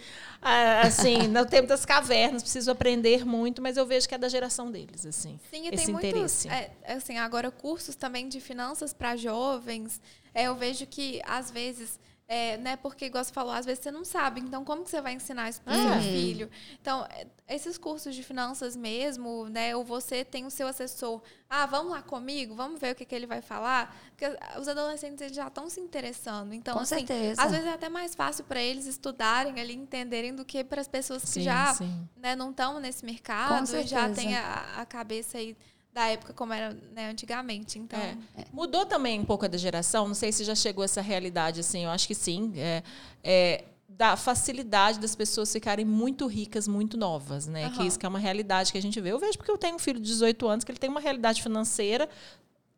assim, no tempo das cavernas, preciso aprender muito, mas eu vejo que é da geração deles, assim. Sim, e esse tem interesse. muitos, é, assim, agora cursos também de finanças para jovens, é, eu vejo que, às vezes, é, né, porque, igual você falou, às vezes você não sabe. Então, como que você vai ensinar isso para o uhum. seu filho? Então, é, esses cursos de finanças mesmo, né, ou você tem o seu assessor. Ah, vamos lá comigo, vamos ver o que, que ele vai falar. Porque os adolescentes eles já estão se interessando. Então, Com assim, certeza. às vezes é até mais fácil para eles estudarem ali, entenderem, do que para as pessoas que sim, já Né, não estão nesse mercado e já têm a, a cabeça aí da época como era né, antigamente. Então é. mudou também um pouco da geração. Não sei se já chegou essa realidade assim. Eu acho que sim. É, é da facilidade das pessoas ficarem muito ricas, muito novas, né? Uhum. Que isso que é uma realidade que a gente vê. Eu vejo porque eu tenho um filho de 18 anos que ele tem uma realidade financeira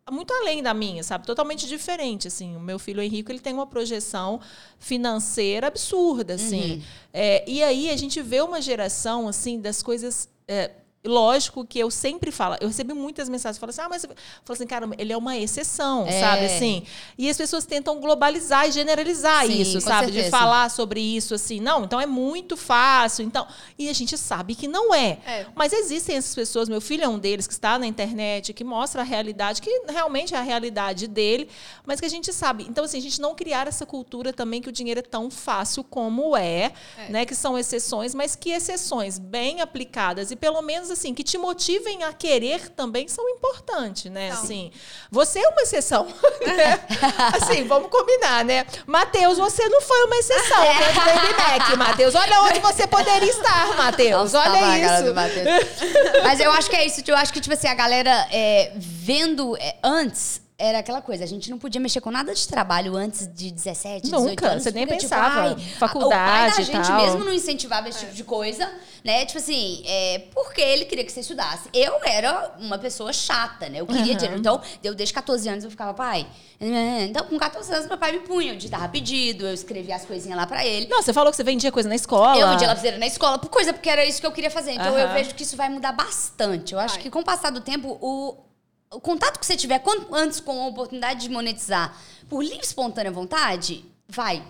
muito além da minha, sabe? Totalmente diferente, assim. O meu filho Henrique, ele tem uma projeção financeira absurda, assim. Uhum. É, e aí a gente vê uma geração, assim, das coisas... É, Lógico que eu sempre falo, eu recebi muitas mensagens, falo assim, ah, mas falo assim, cara, ele é uma exceção, é. sabe assim? E as pessoas tentam globalizar e generalizar Sim, isso, sabe? Certeza. De falar sobre isso assim, não, então é muito fácil, então. E a gente sabe que não é. é. Mas existem essas pessoas, meu filho é um deles que está na internet, que mostra a realidade, que realmente é a realidade dele, mas que a gente sabe. Então, assim, a gente não criar essa cultura também que o dinheiro é tão fácil como é, é. né? Que são exceções, mas que exceções bem aplicadas e pelo menos assim, que te motivem a querer também são importantes, né? Assim, você é uma exceção. Né? assim, vamos combinar, né? Matheus, você não foi uma exceção, né? Baby Mac, Matheus. Olha onde você poderia estar, Matheus. Olha isso. Mas eu acho que é isso. Eu acho que, tipo assim, a galera é, vendo é, antes era aquela coisa, a gente não podia mexer com nada de trabalho antes de 17, 18 Nunca, anos. você nem porque, tipo, pensava. ai, Faculdade O pai da gente tal. mesmo não incentivava esse tipo de coisa, né? Tipo assim, é, porque ele queria que você estudasse. Eu era uma pessoa chata, né? Eu queria dinheiro. Então, eu desde 14 anos eu ficava, pai. Então, com 14 anos, meu pai me punha. Eu ditava pedido, eu escrevia as coisinhas lá pra ele. Não, você falou que você vendia coisa na escola. Eu vendia lapiseira na escola por coisa, porque era isso que eu queria fazer. Então eu Aham. vejo que isso vai mudar bastante. Eu acho Vai. que com o passar do tempo, o, o contato que você tiver quanto antes com a oportunidade de monetizar por livre espontânea vontade, vai.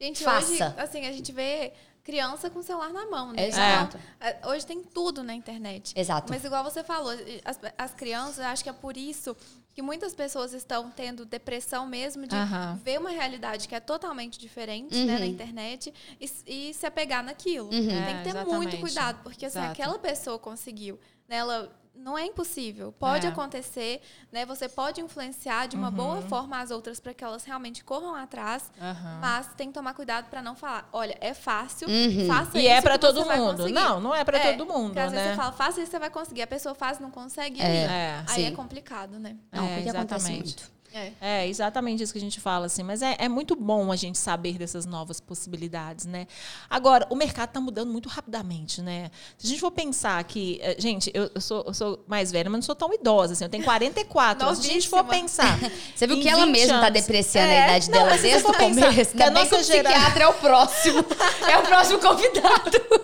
Gente, Faça. hoje, assim, a gente vê criança com o celular na mão, né? Exato. Então, é, hoje tem tudo na internet. Exato. Mas igual você falou, as, as crianças, eu acho que é por isso que muitas pessoas estão tendo depressão mesmo de Aham. ver uma realidade que é totalmente diferente Uhum. né, na internet e, e se apegar naquilo. Uhum. Tem É, que ter exatamente. muito cuidado, porque assim, aquela pessoa conseguiu, né, ela não é impossível, pode É. acontecer, né? Você pode influenciar de uma boa Uhum. forma as outras para que elas realmente corram atrás, Aham. mas tem que tomar cuidado para não falar, olha, é fácil, Uhum. faça E isso é pra que todo você vai mundo. Não, não é pra É, todo mundo, Porque às vezes né? você fala, faça isso, você vai conseguir. A pessoa faz, não consegue. É. e É, aí é sim. complicado, né? Não, É, porque acontece exatamente. muito. É. É exatamente isso que a gente fala, assim. Mas é, é muito bom a gente saber dessas novas possibilidades, né? Agora, o mercado está mudando muito rapidamente, né? Se a gente for pensar que... eh, Gente, eu, eu sou, eu sou mais velha, mas não sou tão idosa, assim. Eu tenho 44. mas se a gente for Novíssima. pensar... Você viu que ela 20 mesma tá anos- depreciando É, a idade não, dela desde o começo. Ainda bem que o gera- psiquiatra é o próximo. É o próximo convidado.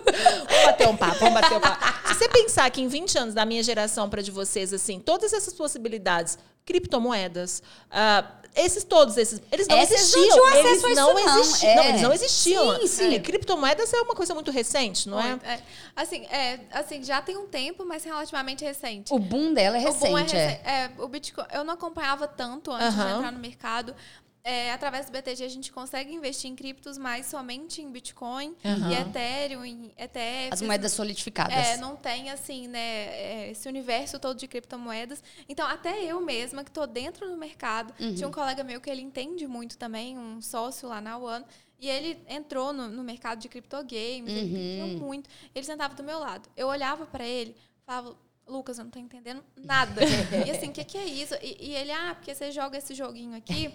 Vamos bater um papo, vamos bater um papo. Se você pensar que em 20 anos da minha geração para de vocês, assim, todas essas possibilidades, criptomoedas, ah, esses todos esses, eles não É, não existiam. acesso eles a isso, não não. existiam. É. Não, eles não existiam. Sim, sim. É, criptomoedas é uma coisa muito recente, não é? É. Assim, é, assim, já tem um tempo, mas relativamente recente. O boom dela é O bom recente, é, é. é, o Bitcoin, eu não acompanhava tanto antes de entrar no mercado. É, através do BTG a gente consegue investir em criptos, mas somente em Bitcoin Aham. e Ethereum, em ETFs. As moedas solidificadas. É, não tem, assim, né, é, esse universo todo de criptomoedas. Então, até eu mesma, que estou dentro do mercado, Uhum. tinha um colega meu que ele entende muito também, um sócio lá na One, e ele entrou no, no mercado de criptogames, ele Uhum. entendeu muito. Ele sentava do meu lado. Eu olhava para ele, falava, Lucas, eu não tô entendendo nada. e assim, o que, que é isso? E, e ele, ah, porque você joga esse joguinho aqui.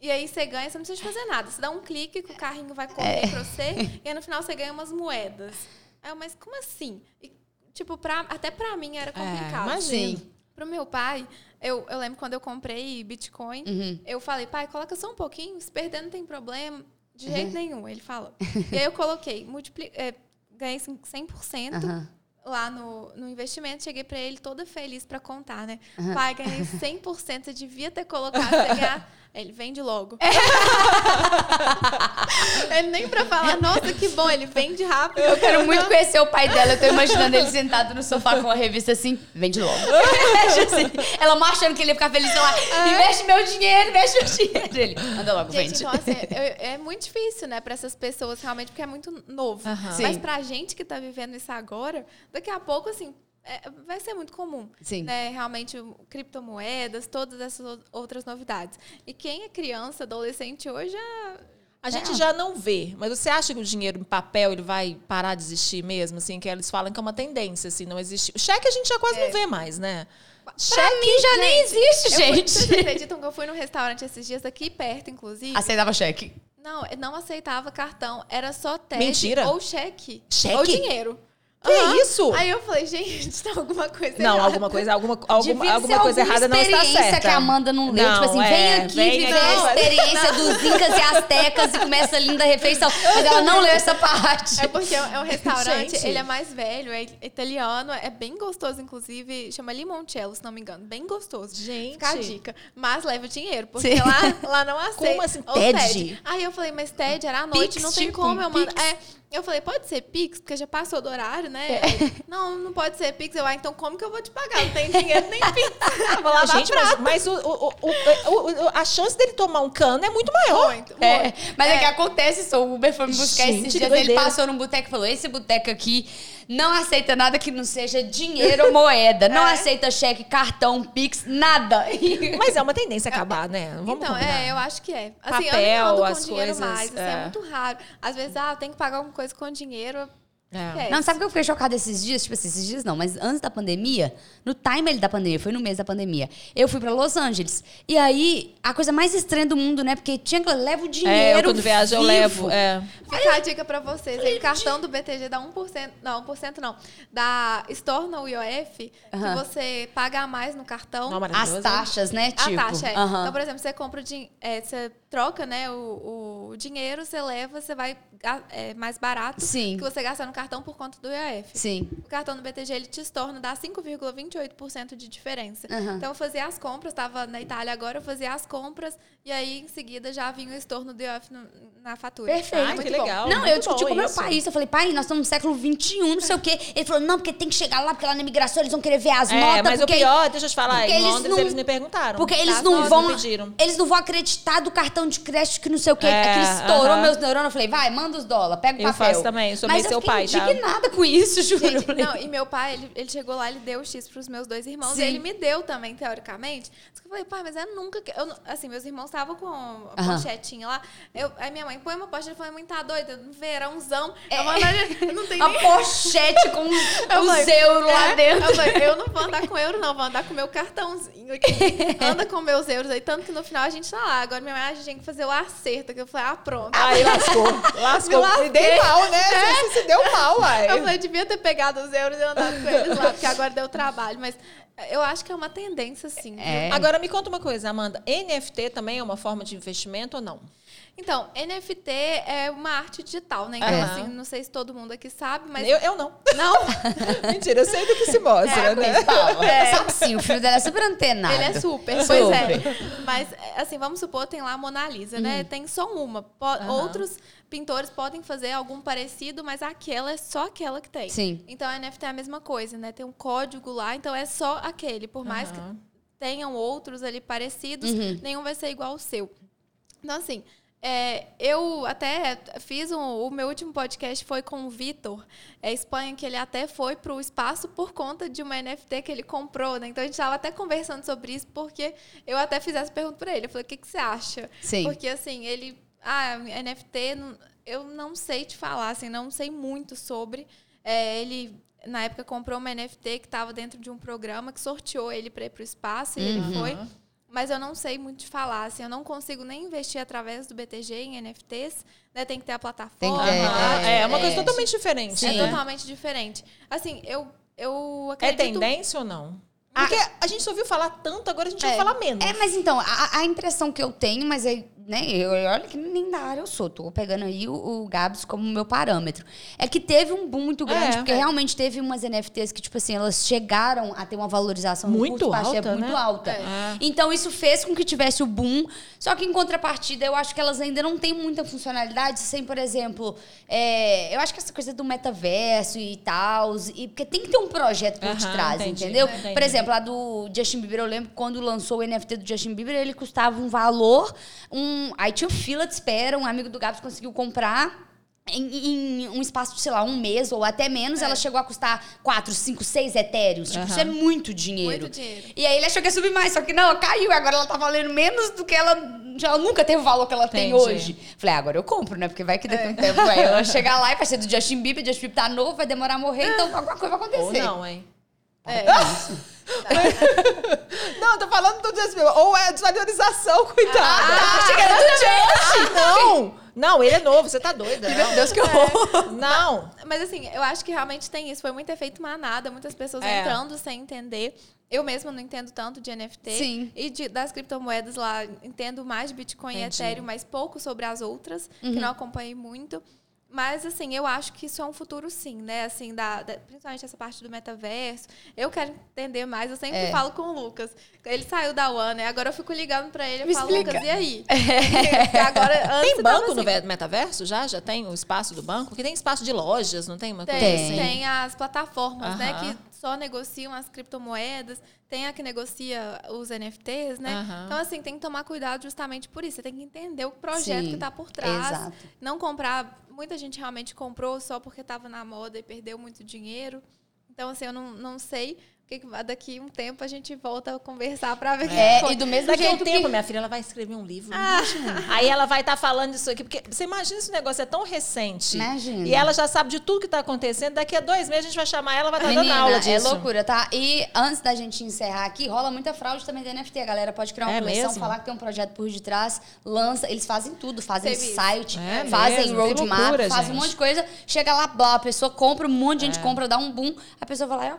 E aí você ganha, você não precisa fazer nada. Você dá um clique que o carrinho vai correr É. pra você, e aí no final você ganha umas moedas. Aí eu, mas como assim? E, tipo, pra, até pra mim era complicado. imagino. Sim. Pro meu pai, eu, eu lembro quando eu comprei Bitcoin, Uhum. eu falei, pai, coloca só um pouquinho, se perder não tem problema. De Uhum. jeito nenhum, ele falou. e aí eu coloquei, multipli é, ganhei 100% Aham. lá no, no investimento. Cheguei pra ele toda feliz pra contar, né? Uhum. Pai, ganhei 100%, você devia ter colocado, você ganhar. Ele vende logo. ele nem pra falar, nossa, que bom, ele vende rápido. Eu quero muito conhecer o pai dela. Eu tô imaginando ele sentado no sofá com a revista assim, vende logo. Assim, Ela marchando que ele ia ficar feliz, lá, investe meu dinheiro, investe meu dinheiro. Ele, anda logo, Gente, vende. então assim, é, é muito difícil, né, pra essas pessoas realmente, porque é muito novo. Sim. Mas pra gente que tá vivendo isso agora, daqui a pouco, assim, é, vai ser muito comum. Sim. Né, realmente, criptomoedas, todas essas ou- outras novidades. E quem é criança, adolescente hoje, já. A gente já não vê, mas você acha que o dinheiro em papel ele vai parar de existir mesmo? Assim, que eles falam que é uma tendência, assim, não existe. O cheque a gente já quase não vê mais, né? Pra mim já nem existe, Eu fui- gente. vocês acreditam que eu fui num restaurante esses dias aqui perto, inclusive? Aceitava cheque. Não, eu não aceitava cartão. Era só TED Mentira. ou cheque. Cheque? Ou dinheiro. Que Aham. isso? Aí eu falei, gente, tá alguma coisa Não, errada. alguma coisa, alguma, alguma, alguma coisa alguma errada não está experiência certa. que a Amanda não leu. tipo assim, é, vem aqui vem viver aqui. a experiência dos incas e astecas e começa a linda refeição. Mas ela não leu essa parte. É porque é um restaurante, Gente. ele é mais velho, é italiano, é bem gostoso, inclusive, chama limoncello, se não me engano. Bem gostoso. Gente. Fica a dica. Mas leva dinheiro, porque Sim. lá, lá não aceita. Como assim, TED? Aí eu falei, mas TED era à noite, Pix, não tem tipo, como eu mando. Pix. É, eu falei, pode ser Pix, porque já passou do horário, né? É. Não, não pode ser Pix. Eu, ah, então como que eu vou te pagar? Não tem dinheiro nem Pix. Eu vou lavar Gente, mas, mas o, o- o- a chance dele tomar um cano é muito maior. muito, É, muito. mas é. que acontece isso. O Uber foi me buscar Gente, esses dias. Ele passou num boteco e falou: esse boteco aqui não aceita nada que não seja dinheiro ou moeda. Não É. aceita cheque, cartão, Pix, nada. Mas é uma tendência a acabar, né? Vamos então, combinar. é, eu acho que é. Assim, eu Papel, nem ando com as dinheiro coisas, mais, assim, é. é. muito raro. Às vezes, ah, eu tenho que pagar alguma coisa com dinheiro, É. Esquece. Não, sabe que eu fiquei chocada esses dias? Tipo assim, esses dias não, mas antes da pandemia, no time da pandemia, foi no mês da pandemia, eu fui pra Los Angeles. E aí, a coisa mais estranha do mundo, né? Porque tinha que levar o dinheiro. É, eu quando viajo eu levo. É. Fica a dica pra vocês. aí, O cartão do BTG dá 1%. Não, 1% não. Da Store no IOF, que você paga a mais no cartão. Não. As taxas, né? A Tipo, taxa, é. aham. Então, por exemplo, você compra o din- é, você troca né, o, o dinheiro, você leva, você vai é, mais barato Sim. que você gastar no cartão por conta do IOF. Sim. O cartão do BTG ele te torna, dá 5,28% de diferença. Aham. Então eu fazia as compras, estava na Itália agora, eu fazia as compras e aí em seguida já vinha o estorno do IOF no- na fatura. Perfeito. Ai, Muito que bom. legal. Não, muito eu discuti com meu pai isso. Eu falei, pai, nós estamos no século XXI, não sei o quê. Ele falou, não, porque tem que chegar lá, porque lá na imigração eles vão querer ver as É, notas. mas o porque pior, deixa eu te falar, em eles Londres não- eles me perguntaram. Porque eles Tá, não vão. me pediram. Eles não vão acreditar do cartão de crédito que não sei o quê. É, Aquilo estourou aham. meus neurônios. Eu falei, vai, manda os dólares, pega o Eu papel. faço também, eu sou Mas meio seu pai, tá? indignada com isso, juro. Eu Gente, não, e meu pai, ele, ele chegou lá, ele deu o X pros meus dois irmãos. Sim. E ele me deu também, teoricamente. Eu falei, pai, mas é nunca que. Eu, assim, meus irmãos estavam com a Aham. pochetinha lá. Eu, aí minha mãe põe uma pochete. Ele falou, mãe, tá doida? Verãozão. É. Eu mandei, não tem Uma nem. pochete com Eu os euros lá é? dentro. Eu, falei, eu não vou andar com euro, não, vou andar com meu cartãozinho aqui. Anda com meus euros aí. Tanto que no final a gente tá lá. Agora minha mãe, a gente tem que fazer o acerto. Que eu falei, ah, pronto. Aí lascou. Lascou. lasquei. E dei mal, né? Você se deu mal, uai. Eu falei, devia ter pegado os euros e andado com eles lá, porque agora deu trabalho. Mas eu acho que é uma tendência, sim. É. Agora me conta uma coisa, Amanda. NFT também é uma forma de investimento ou não? Então, NFT é uma arte digital, né? Então, Aham. assim, não sei se todo mundo aqui sabe, mas. Eu, eu não. Não, Mentira, eu sei do que se mostra, É, né? Paulo, É. Sabe sim, o filho dela é super antenado. ele é super, Super. pois é. Mas, assim, vamos supor, tem lá a Mona Lisa, né? Uhum. Tem só uma. Po- Aham. Outros pintores podem fazer algum parecido, mas aquela é só aquela que tem. Sim. Então, a NFT é a mesma coisa, né? Tem um código lá, então é só aquele. Por mais que Aham. tenham outros ali parecidos, Uhum. nenhum vai ser igual ao seu. Então, assim, é, eu até fiz um, o meu último podcast foi com o Vitor, é Espanha, que ele até foi para o espaço por conta de uma NFT que ele comprou, né? Então a gente estava até conversando sobre isso, porque eu até fiz essa pergunta para ele. Eu falei, o que, que você acha? Sim. Porque assim, ele. Ah, NFT, eu não sei te falar, assim, não sei muito sobre. É, ele, na época, comprou uma NFT que estava dentro de um programa que sorteou ele para ir para o espaço e Uhum. ele foi. Mas eu não sei muito te falar, assim, eu não consigo nem investir através do BTG em NFTs, né? Tem que ter a plataforma. Tem Aham. É, é uma coisa é. totalmente diferente. É né? totalmente diferente. Assim, eu, eu É acredito... tendência ou não? Porque a gente só ouviu falar tanto, agora a gente É. vai falar menos. É, mas então, a, a impressão que eu tenho, mas aí, né, eu, olha que nem da área eu sou, tô pegando aí o, o Gabs como meu parâmetro. É que teve um boom muito grande, É, porque é. realmente teve umas NFTs que, tipo assim, elas chegaram a ter uma valorização Muito curto prazo, alta, muito né? alta. É. Então, isso fez com que tivesse o boom, só que em contrapartida, eu acho que elas ainda não têm muita funcionalidade, sem, por exemplo, é, eu acho que essa coisa do metaverso e tal, e, porque tem que ter um projeto por Aham, trás, entendi, entendeu? entendi. Por exemplo, a do Justin Bieber, eu lembro que quando lançou o NFT do Justin Bieber, ele custava um valor. Um, aí tinha fila de espera, um amigo do Gabs conseguiu comprar. Em, em um espaço de, sei lá, um mês ou até menos, ela chegou a custar 4, 5, 6 etéreos. Tipo, Aham. isso é muito dinheiro. Muito dinheiro. E aí ele achou que ia subir mais, só que não, caiu. Agora ela tá valendo menos do que ela. Já nunca teve o valor que ela tem Entendi. hoje. Falei, ah, agora eu compro, né? Porque vai que daqui a um tempo vai ela chegar lá e vai ser do Justin Bieber, Justin Bieber tá novo, vai demorar a morrer, então alguma coisa vai Ou acontecer. não, hein? É. Não, eu tô falando do Justin Bieber. Ou é desvalorização, coitada. Ah, achei que era do Justin! não! Não, ele é novo, você tá doida. Meu. Deus, que horror! Não. Mas assim, eu acho que realmente tem isso. Foi muito efeito manada, muitas pessoas É. entrando sem entender. Eu mesma não entendo tanto de NFT. Sim. E de- das criptomoedas lá, entendo mais de Bitcoin Entendi. e Ethereum, mas pouco sobre as outras, Uhum. que não acompanhei muito. Mas, assim, eu acho que isso é um futuro, sim, né? Assim, da, da- principalmente essa parte do metaverso. Eu quero entender mais. Eu sempre É. falo com o Lucas. Ele saiu da One, né? Agora eu fico ligando pra ele e Me falo, explica. Lucas, e aí? Porque agora, antes Tem banco no assim, ve- metaverso já? Já tem o espaço do banco? Porque tem espaço de lojas, não tem uma Tem, coisa assim? tem as plataformas, né, Aham. que só negociam as criptomoedas, tem a que negocia os NFTs, né? Aham. Então, assim, tem que tomar cuidado justamente por isso. Você tem que entender o projeto Sim, que está por trás. exato. Não comprar. Muita gente realmente comprou só porque estava na moda e perdeu muito dinheiro. Então, assim, eu não, não sei. Que que- daqui um tempo a gente volta a conversar pra ver que É, foi. e do mesmo Daqui a um jeito tempo, que... minha filha, ela vai escrever um livro. imagina. Aí ela vai estar falando disso aqui. Porque você imagina esse negócio é tão recente. Imagina. E ela já sabe de tudo que está acontecendo. Daqui a dois meses a gente vai chamar ela, vai estar dando Menina, aula é disso. loucura, tá? E antes da gente encerrar aqui, rola muita fraude também da NFT. A galera pode criar uma É coleção, mesmo? falar que tem um projeto por detrás, lança. Eles fazem tudo, fazem Serviço. site, É fazem? Que roadmap, loucura, fazem gente. um monte de coisa. Chega lá, blá, a pessoa compra, um monte de É. gente compra, dá um boom, a pessoa vai lá e ó.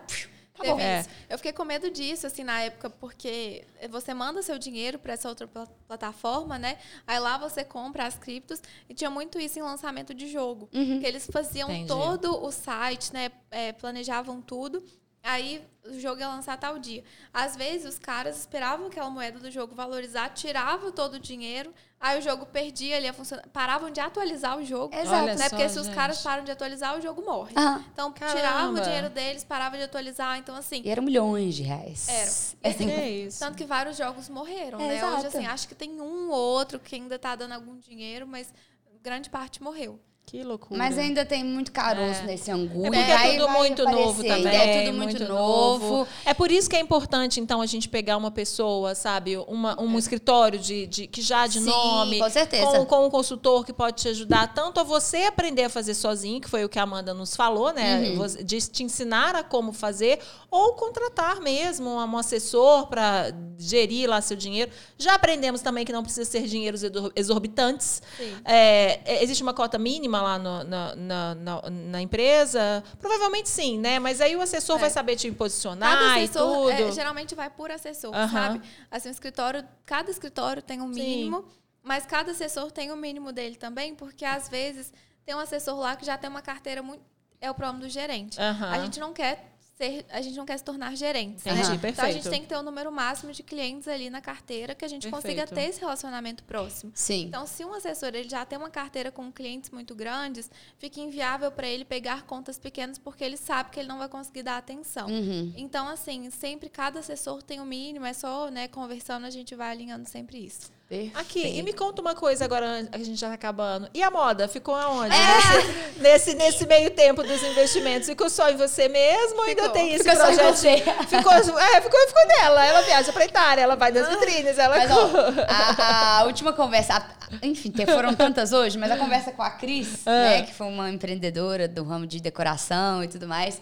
Teve É. isso. Eu fiquei com medo disso, assim, na época, porque você manda seu dinheiro para essa outra pla- plataforma, né? Aí lá você compra as criptos e tinha muito isso em lançamento de jogo. Que eles faziam Entendi. todo o site, né? É, planejavam tudo. Aí o jogo ia lançar tal dia. Às vezes os caras esperavam aquela moeda do jogo valorizar, tiravam todo o dinheiro, aí o jogo perdia ali a função, paravam de atualizar o jogo. Exato. Olha né? Porque só, se os caras param de atualizar, o jogo morre. Aham. Então Caramba. tiravam o dinheiro deles, paravam de atualizar. Então, assim, E eram milhões de reais. Eram. É. Que é isso. tanto que vários jogos morreram, É, né? Hoje, exato. assim, acho que tem um ou outro que ainda tá dando algum dinheiro, mas grande parte morreu. Que loucura. Mas ainda tem muito caroço É. nesse angu. É porque vai- é tudo muito novo também. É tudo muito, novo. É por isso que é importante, então, a gente pegar uma pessoa, sabe, uma, um escritório de, de- que já de Sim, nome. com certeza. Com, com um consultor que pode te ajudar tanto a você aprender a fazer sozinho, que foi o que a Amanda nos falou, né? Uhum. De te ensinar a como fazer, ou contratar mesmo um, assessor para gerir lá seu dinheiro. Já aprendemos também que não precisa ser dinheiros exor- exorbitantes. Sim. É, é, existe uma cota mínima lá no- na, na, na, na empresa? Provavelmente sim, né? Mas aí o assessor É. vai saber te posicionar Cada e assessor, tudo. é, geralmente vai por assessor, sabe? Assim, o escritório, cada escritório tem um Sim. mínimo, mas cada assessor tem o mínimo dele também, porque às vezes tem um assessor lá que já tem uma carteira muito. É o problema do gerente. A gente não quer ser, a gente não quer se tornar gerente. Entendi, né? Então a gente tem que ter o número máximo de clientes ali na carteira que a gente consiga Perfeito. ter esse relacionamento próximo. Sim. Então, se um assessor ele já tem uma carteira com clientes muito grandes, fica inviável para ele pegar contas pequenas porque ele sabe que ele não vai conseguir dar atenção. Uhum. Então, assim, sempre cada assessor tem o mínimo, é só, né, conversando, a gente vai alinhando sempre isso. Aqui, e me conta uma coisa agora, a gente já tá acabando. E a moda? Ficou aonde? É. Nesse, nesse, meio tempo dos investimentos? Ficou só em você mesmo ou ainda Ficou. tem esse Ficou só em projeto? você. Ficou, é, ficou, ficou nela. Ela viaja pra Itália, ela vai nas vitrines, ela... Mas, ó, a, a última conversa, a- enfim, foram tantas hoje, mas a conversa com a Cris, Ah. né, que foi uma empreendedora do ramo de decoração e tudo mais,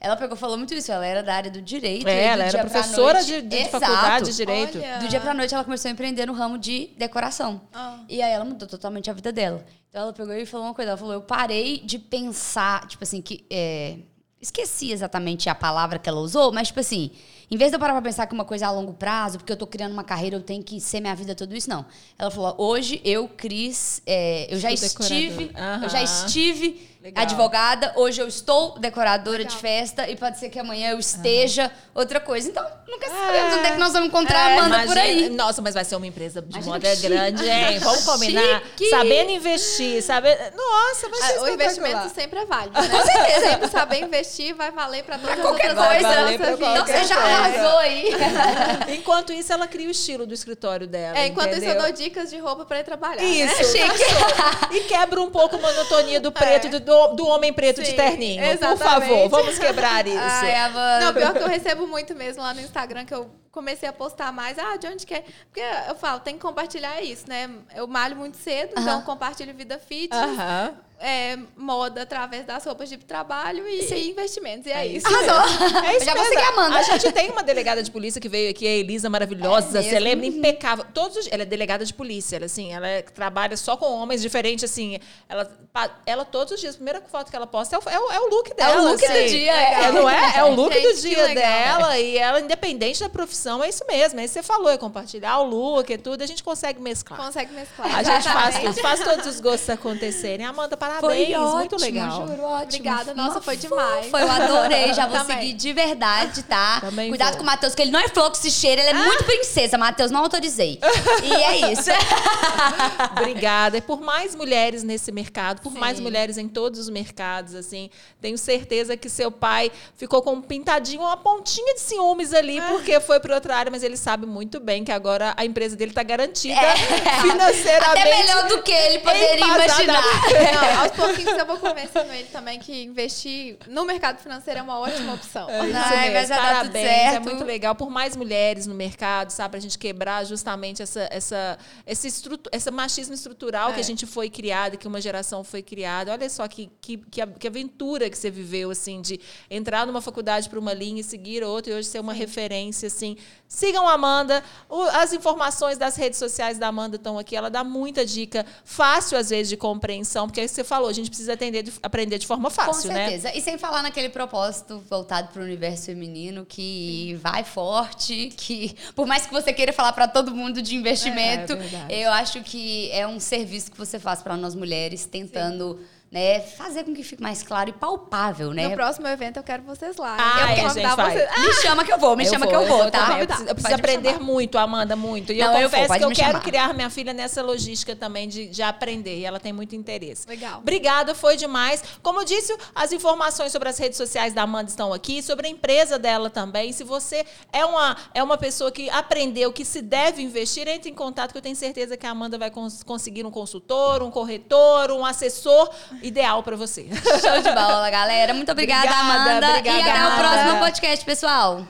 ela pegou falou muito isso. Ela era da área do direito. e É, do ela era professora noite- de, de Exato. faculdade de Direito. Olha. Do dia pra noite ela começou a empreender no ramo de decoração. Ah. E aí ela mudou totalmente a vida dela. Então ela pegou e falou uma coisa. Ela falou: Eu parei de pensar, tipo assim, que. é, esqueci exatamente a palavra que ela usou, mas tipo assim, em vez de eu parar pra pensar que uma coisa é a longo prazo, porque eu tô criando uma carreira, eu tenho que ser minha vida, tudo isso, não. Ela falou: hoje eu, Cris, é, eu já estive, decoradora. eu já estive Legal. advogada, hoje eu estou decoradora Legal. de festa e pode ser que amanhã eu esteja outra coisa. Então, nunca sabemos onde é que nós vamos encontrar a Amanda por Imagina- aí. Nossa, mas vai ser uma empresa de Imagina moda grande, hein? Vamos combinar. Chique. Sabendo investir, saber. Nossa, vai ser Ah, o investimento sempre é válido, né? Com certeza. Sempre saber investir vai valer para todas as Qualquer outras coisa. da valer nossa pra vida. Então coisa. Arrasou aí. Enquanto isso, ela cria o estilo do escritório dela. É, enquanto isso eu entendeu? dou dicas de roupa para ir trabalhar. Isso, Né? chique. e quebra um pouco a monotonia do preto, do- do, do homem preto de Sim, terninho. Por exatamente. favor, vamos quebrar isso. Ai, Amanda. Não, pior que eu recebo muito mesmo lá no Instagram, que eu comecei a postar mais. Ah, de onde que é? Porque eu falo, tem que compartilhar isso, né? Eu malho muito cedo, então eu compartilho vida fitness, Aham. É, moda através das roupas de trabalho e, e investimentos. E é, isso. Arrasou. É isso já vou seguir a Amanda. A gente tem uma delegada de polícia que veio aqui, a Elisa, maravilhosa, É lembra? Impecável. Todos os- ela é delegada de polícia, ela, assim, ela é- trabalha só com homens diferentes, assim. Ela, ela todos os dias, a primeira foto que ela posta é o, é o, é o look dela. look do assim. dia, É, é. não é? É o look Gente, do que dia dela. E ela, independente da profissão, é isso mesmo. Aí você falou, é compartilhar o look e tudo, a gente consegue mescar. Consegue mesclar. A gente faz faz todos os gostos acontecerem. Amanda, parabéns, Foi ótimo, muito legal. juro, ótimo. Obrigada, nossa, Uma foi demais. fofa, Eu adorei, já vou Também. seguir de verdade, tá? Também Cuidado vou. com o Matheus, que ele não é flor que se cheira, ele é muito princesa. Matheus, não autorizei. E é isso. Obrigada. E por mais mulheres nesse mercado, por mais Sim. mulheres em todos os mercados, assim, tenho certeza que seu pai ficou com um pintadinho, uma pontinha de ciúmes ali, Ah. porque foi para outra área, mas ele sabe muito bem que agora a empresa dele está garantida É. financeiramente. Até melhor do que ele poderia imaginar. Não, Aos pouquinhos eu vou convencendo ele também que investir no mercado financeiro é uma ótima opção. É Ai, mesmo. mas já tá tudo Parabéns, é certo. muito legal. Por mais mulheres no mercado, sabe? Pra gente quebrar justamente essa, essa, esse, estrutu esse machismo estrutural É. que a gente foi criada, que uma geração foi criada. Olha só que, que, que, a- que aventura que você viveu, assim, de entrar numa faculdade para uma linha e seguir outra e hoje ser uma referência, assim. Sigam a Amanda. O- as informações das redes sociais da Amanda estão aqui. Ela dá muita dica fácil, às vezes, de compreensão, porque é isso que você falou, a gente precisa atender de- aprender de forma fácil, Com né? certeza. E sem falar naquele propósito voltado para o universo feminino que vai forte, que por mais que você queira falar para todo mundo de investimento, É, é eu acho que é um serviço que você faz para nós mulheres, tentando né, fazer com que fique mais claro e palpável, né? No próxo evento eu quero vocês lá. Ah, eu é, quero gente, convidar vocês. Me chama que eu vou, me chama que eu vou, tá? também. Eu preciso, eu preciso Pode me aprender muito, Amanda, muito. E Não, eu eu vou, confesso que eu quero chamar. criar minha filha nessa logística também de, de aprender. E ela tem muito interesse. Legal. Obrigada, foi demais. Como eu disse, as informações sobre as redes sociais da Amanda estão aqui, sobre a empresa dela também. Se você é uma, é uma pessoa que aprendeu que se deve investir, entre em contato que eu tenho certeza que a Amanda vai cons- conseguir um consultor, um corretor, um assessor ideal para você. Show de bola, galera. Muito obrigada, Obrigada, Amanda. obrigada, e até o próximo podcast, pessoal.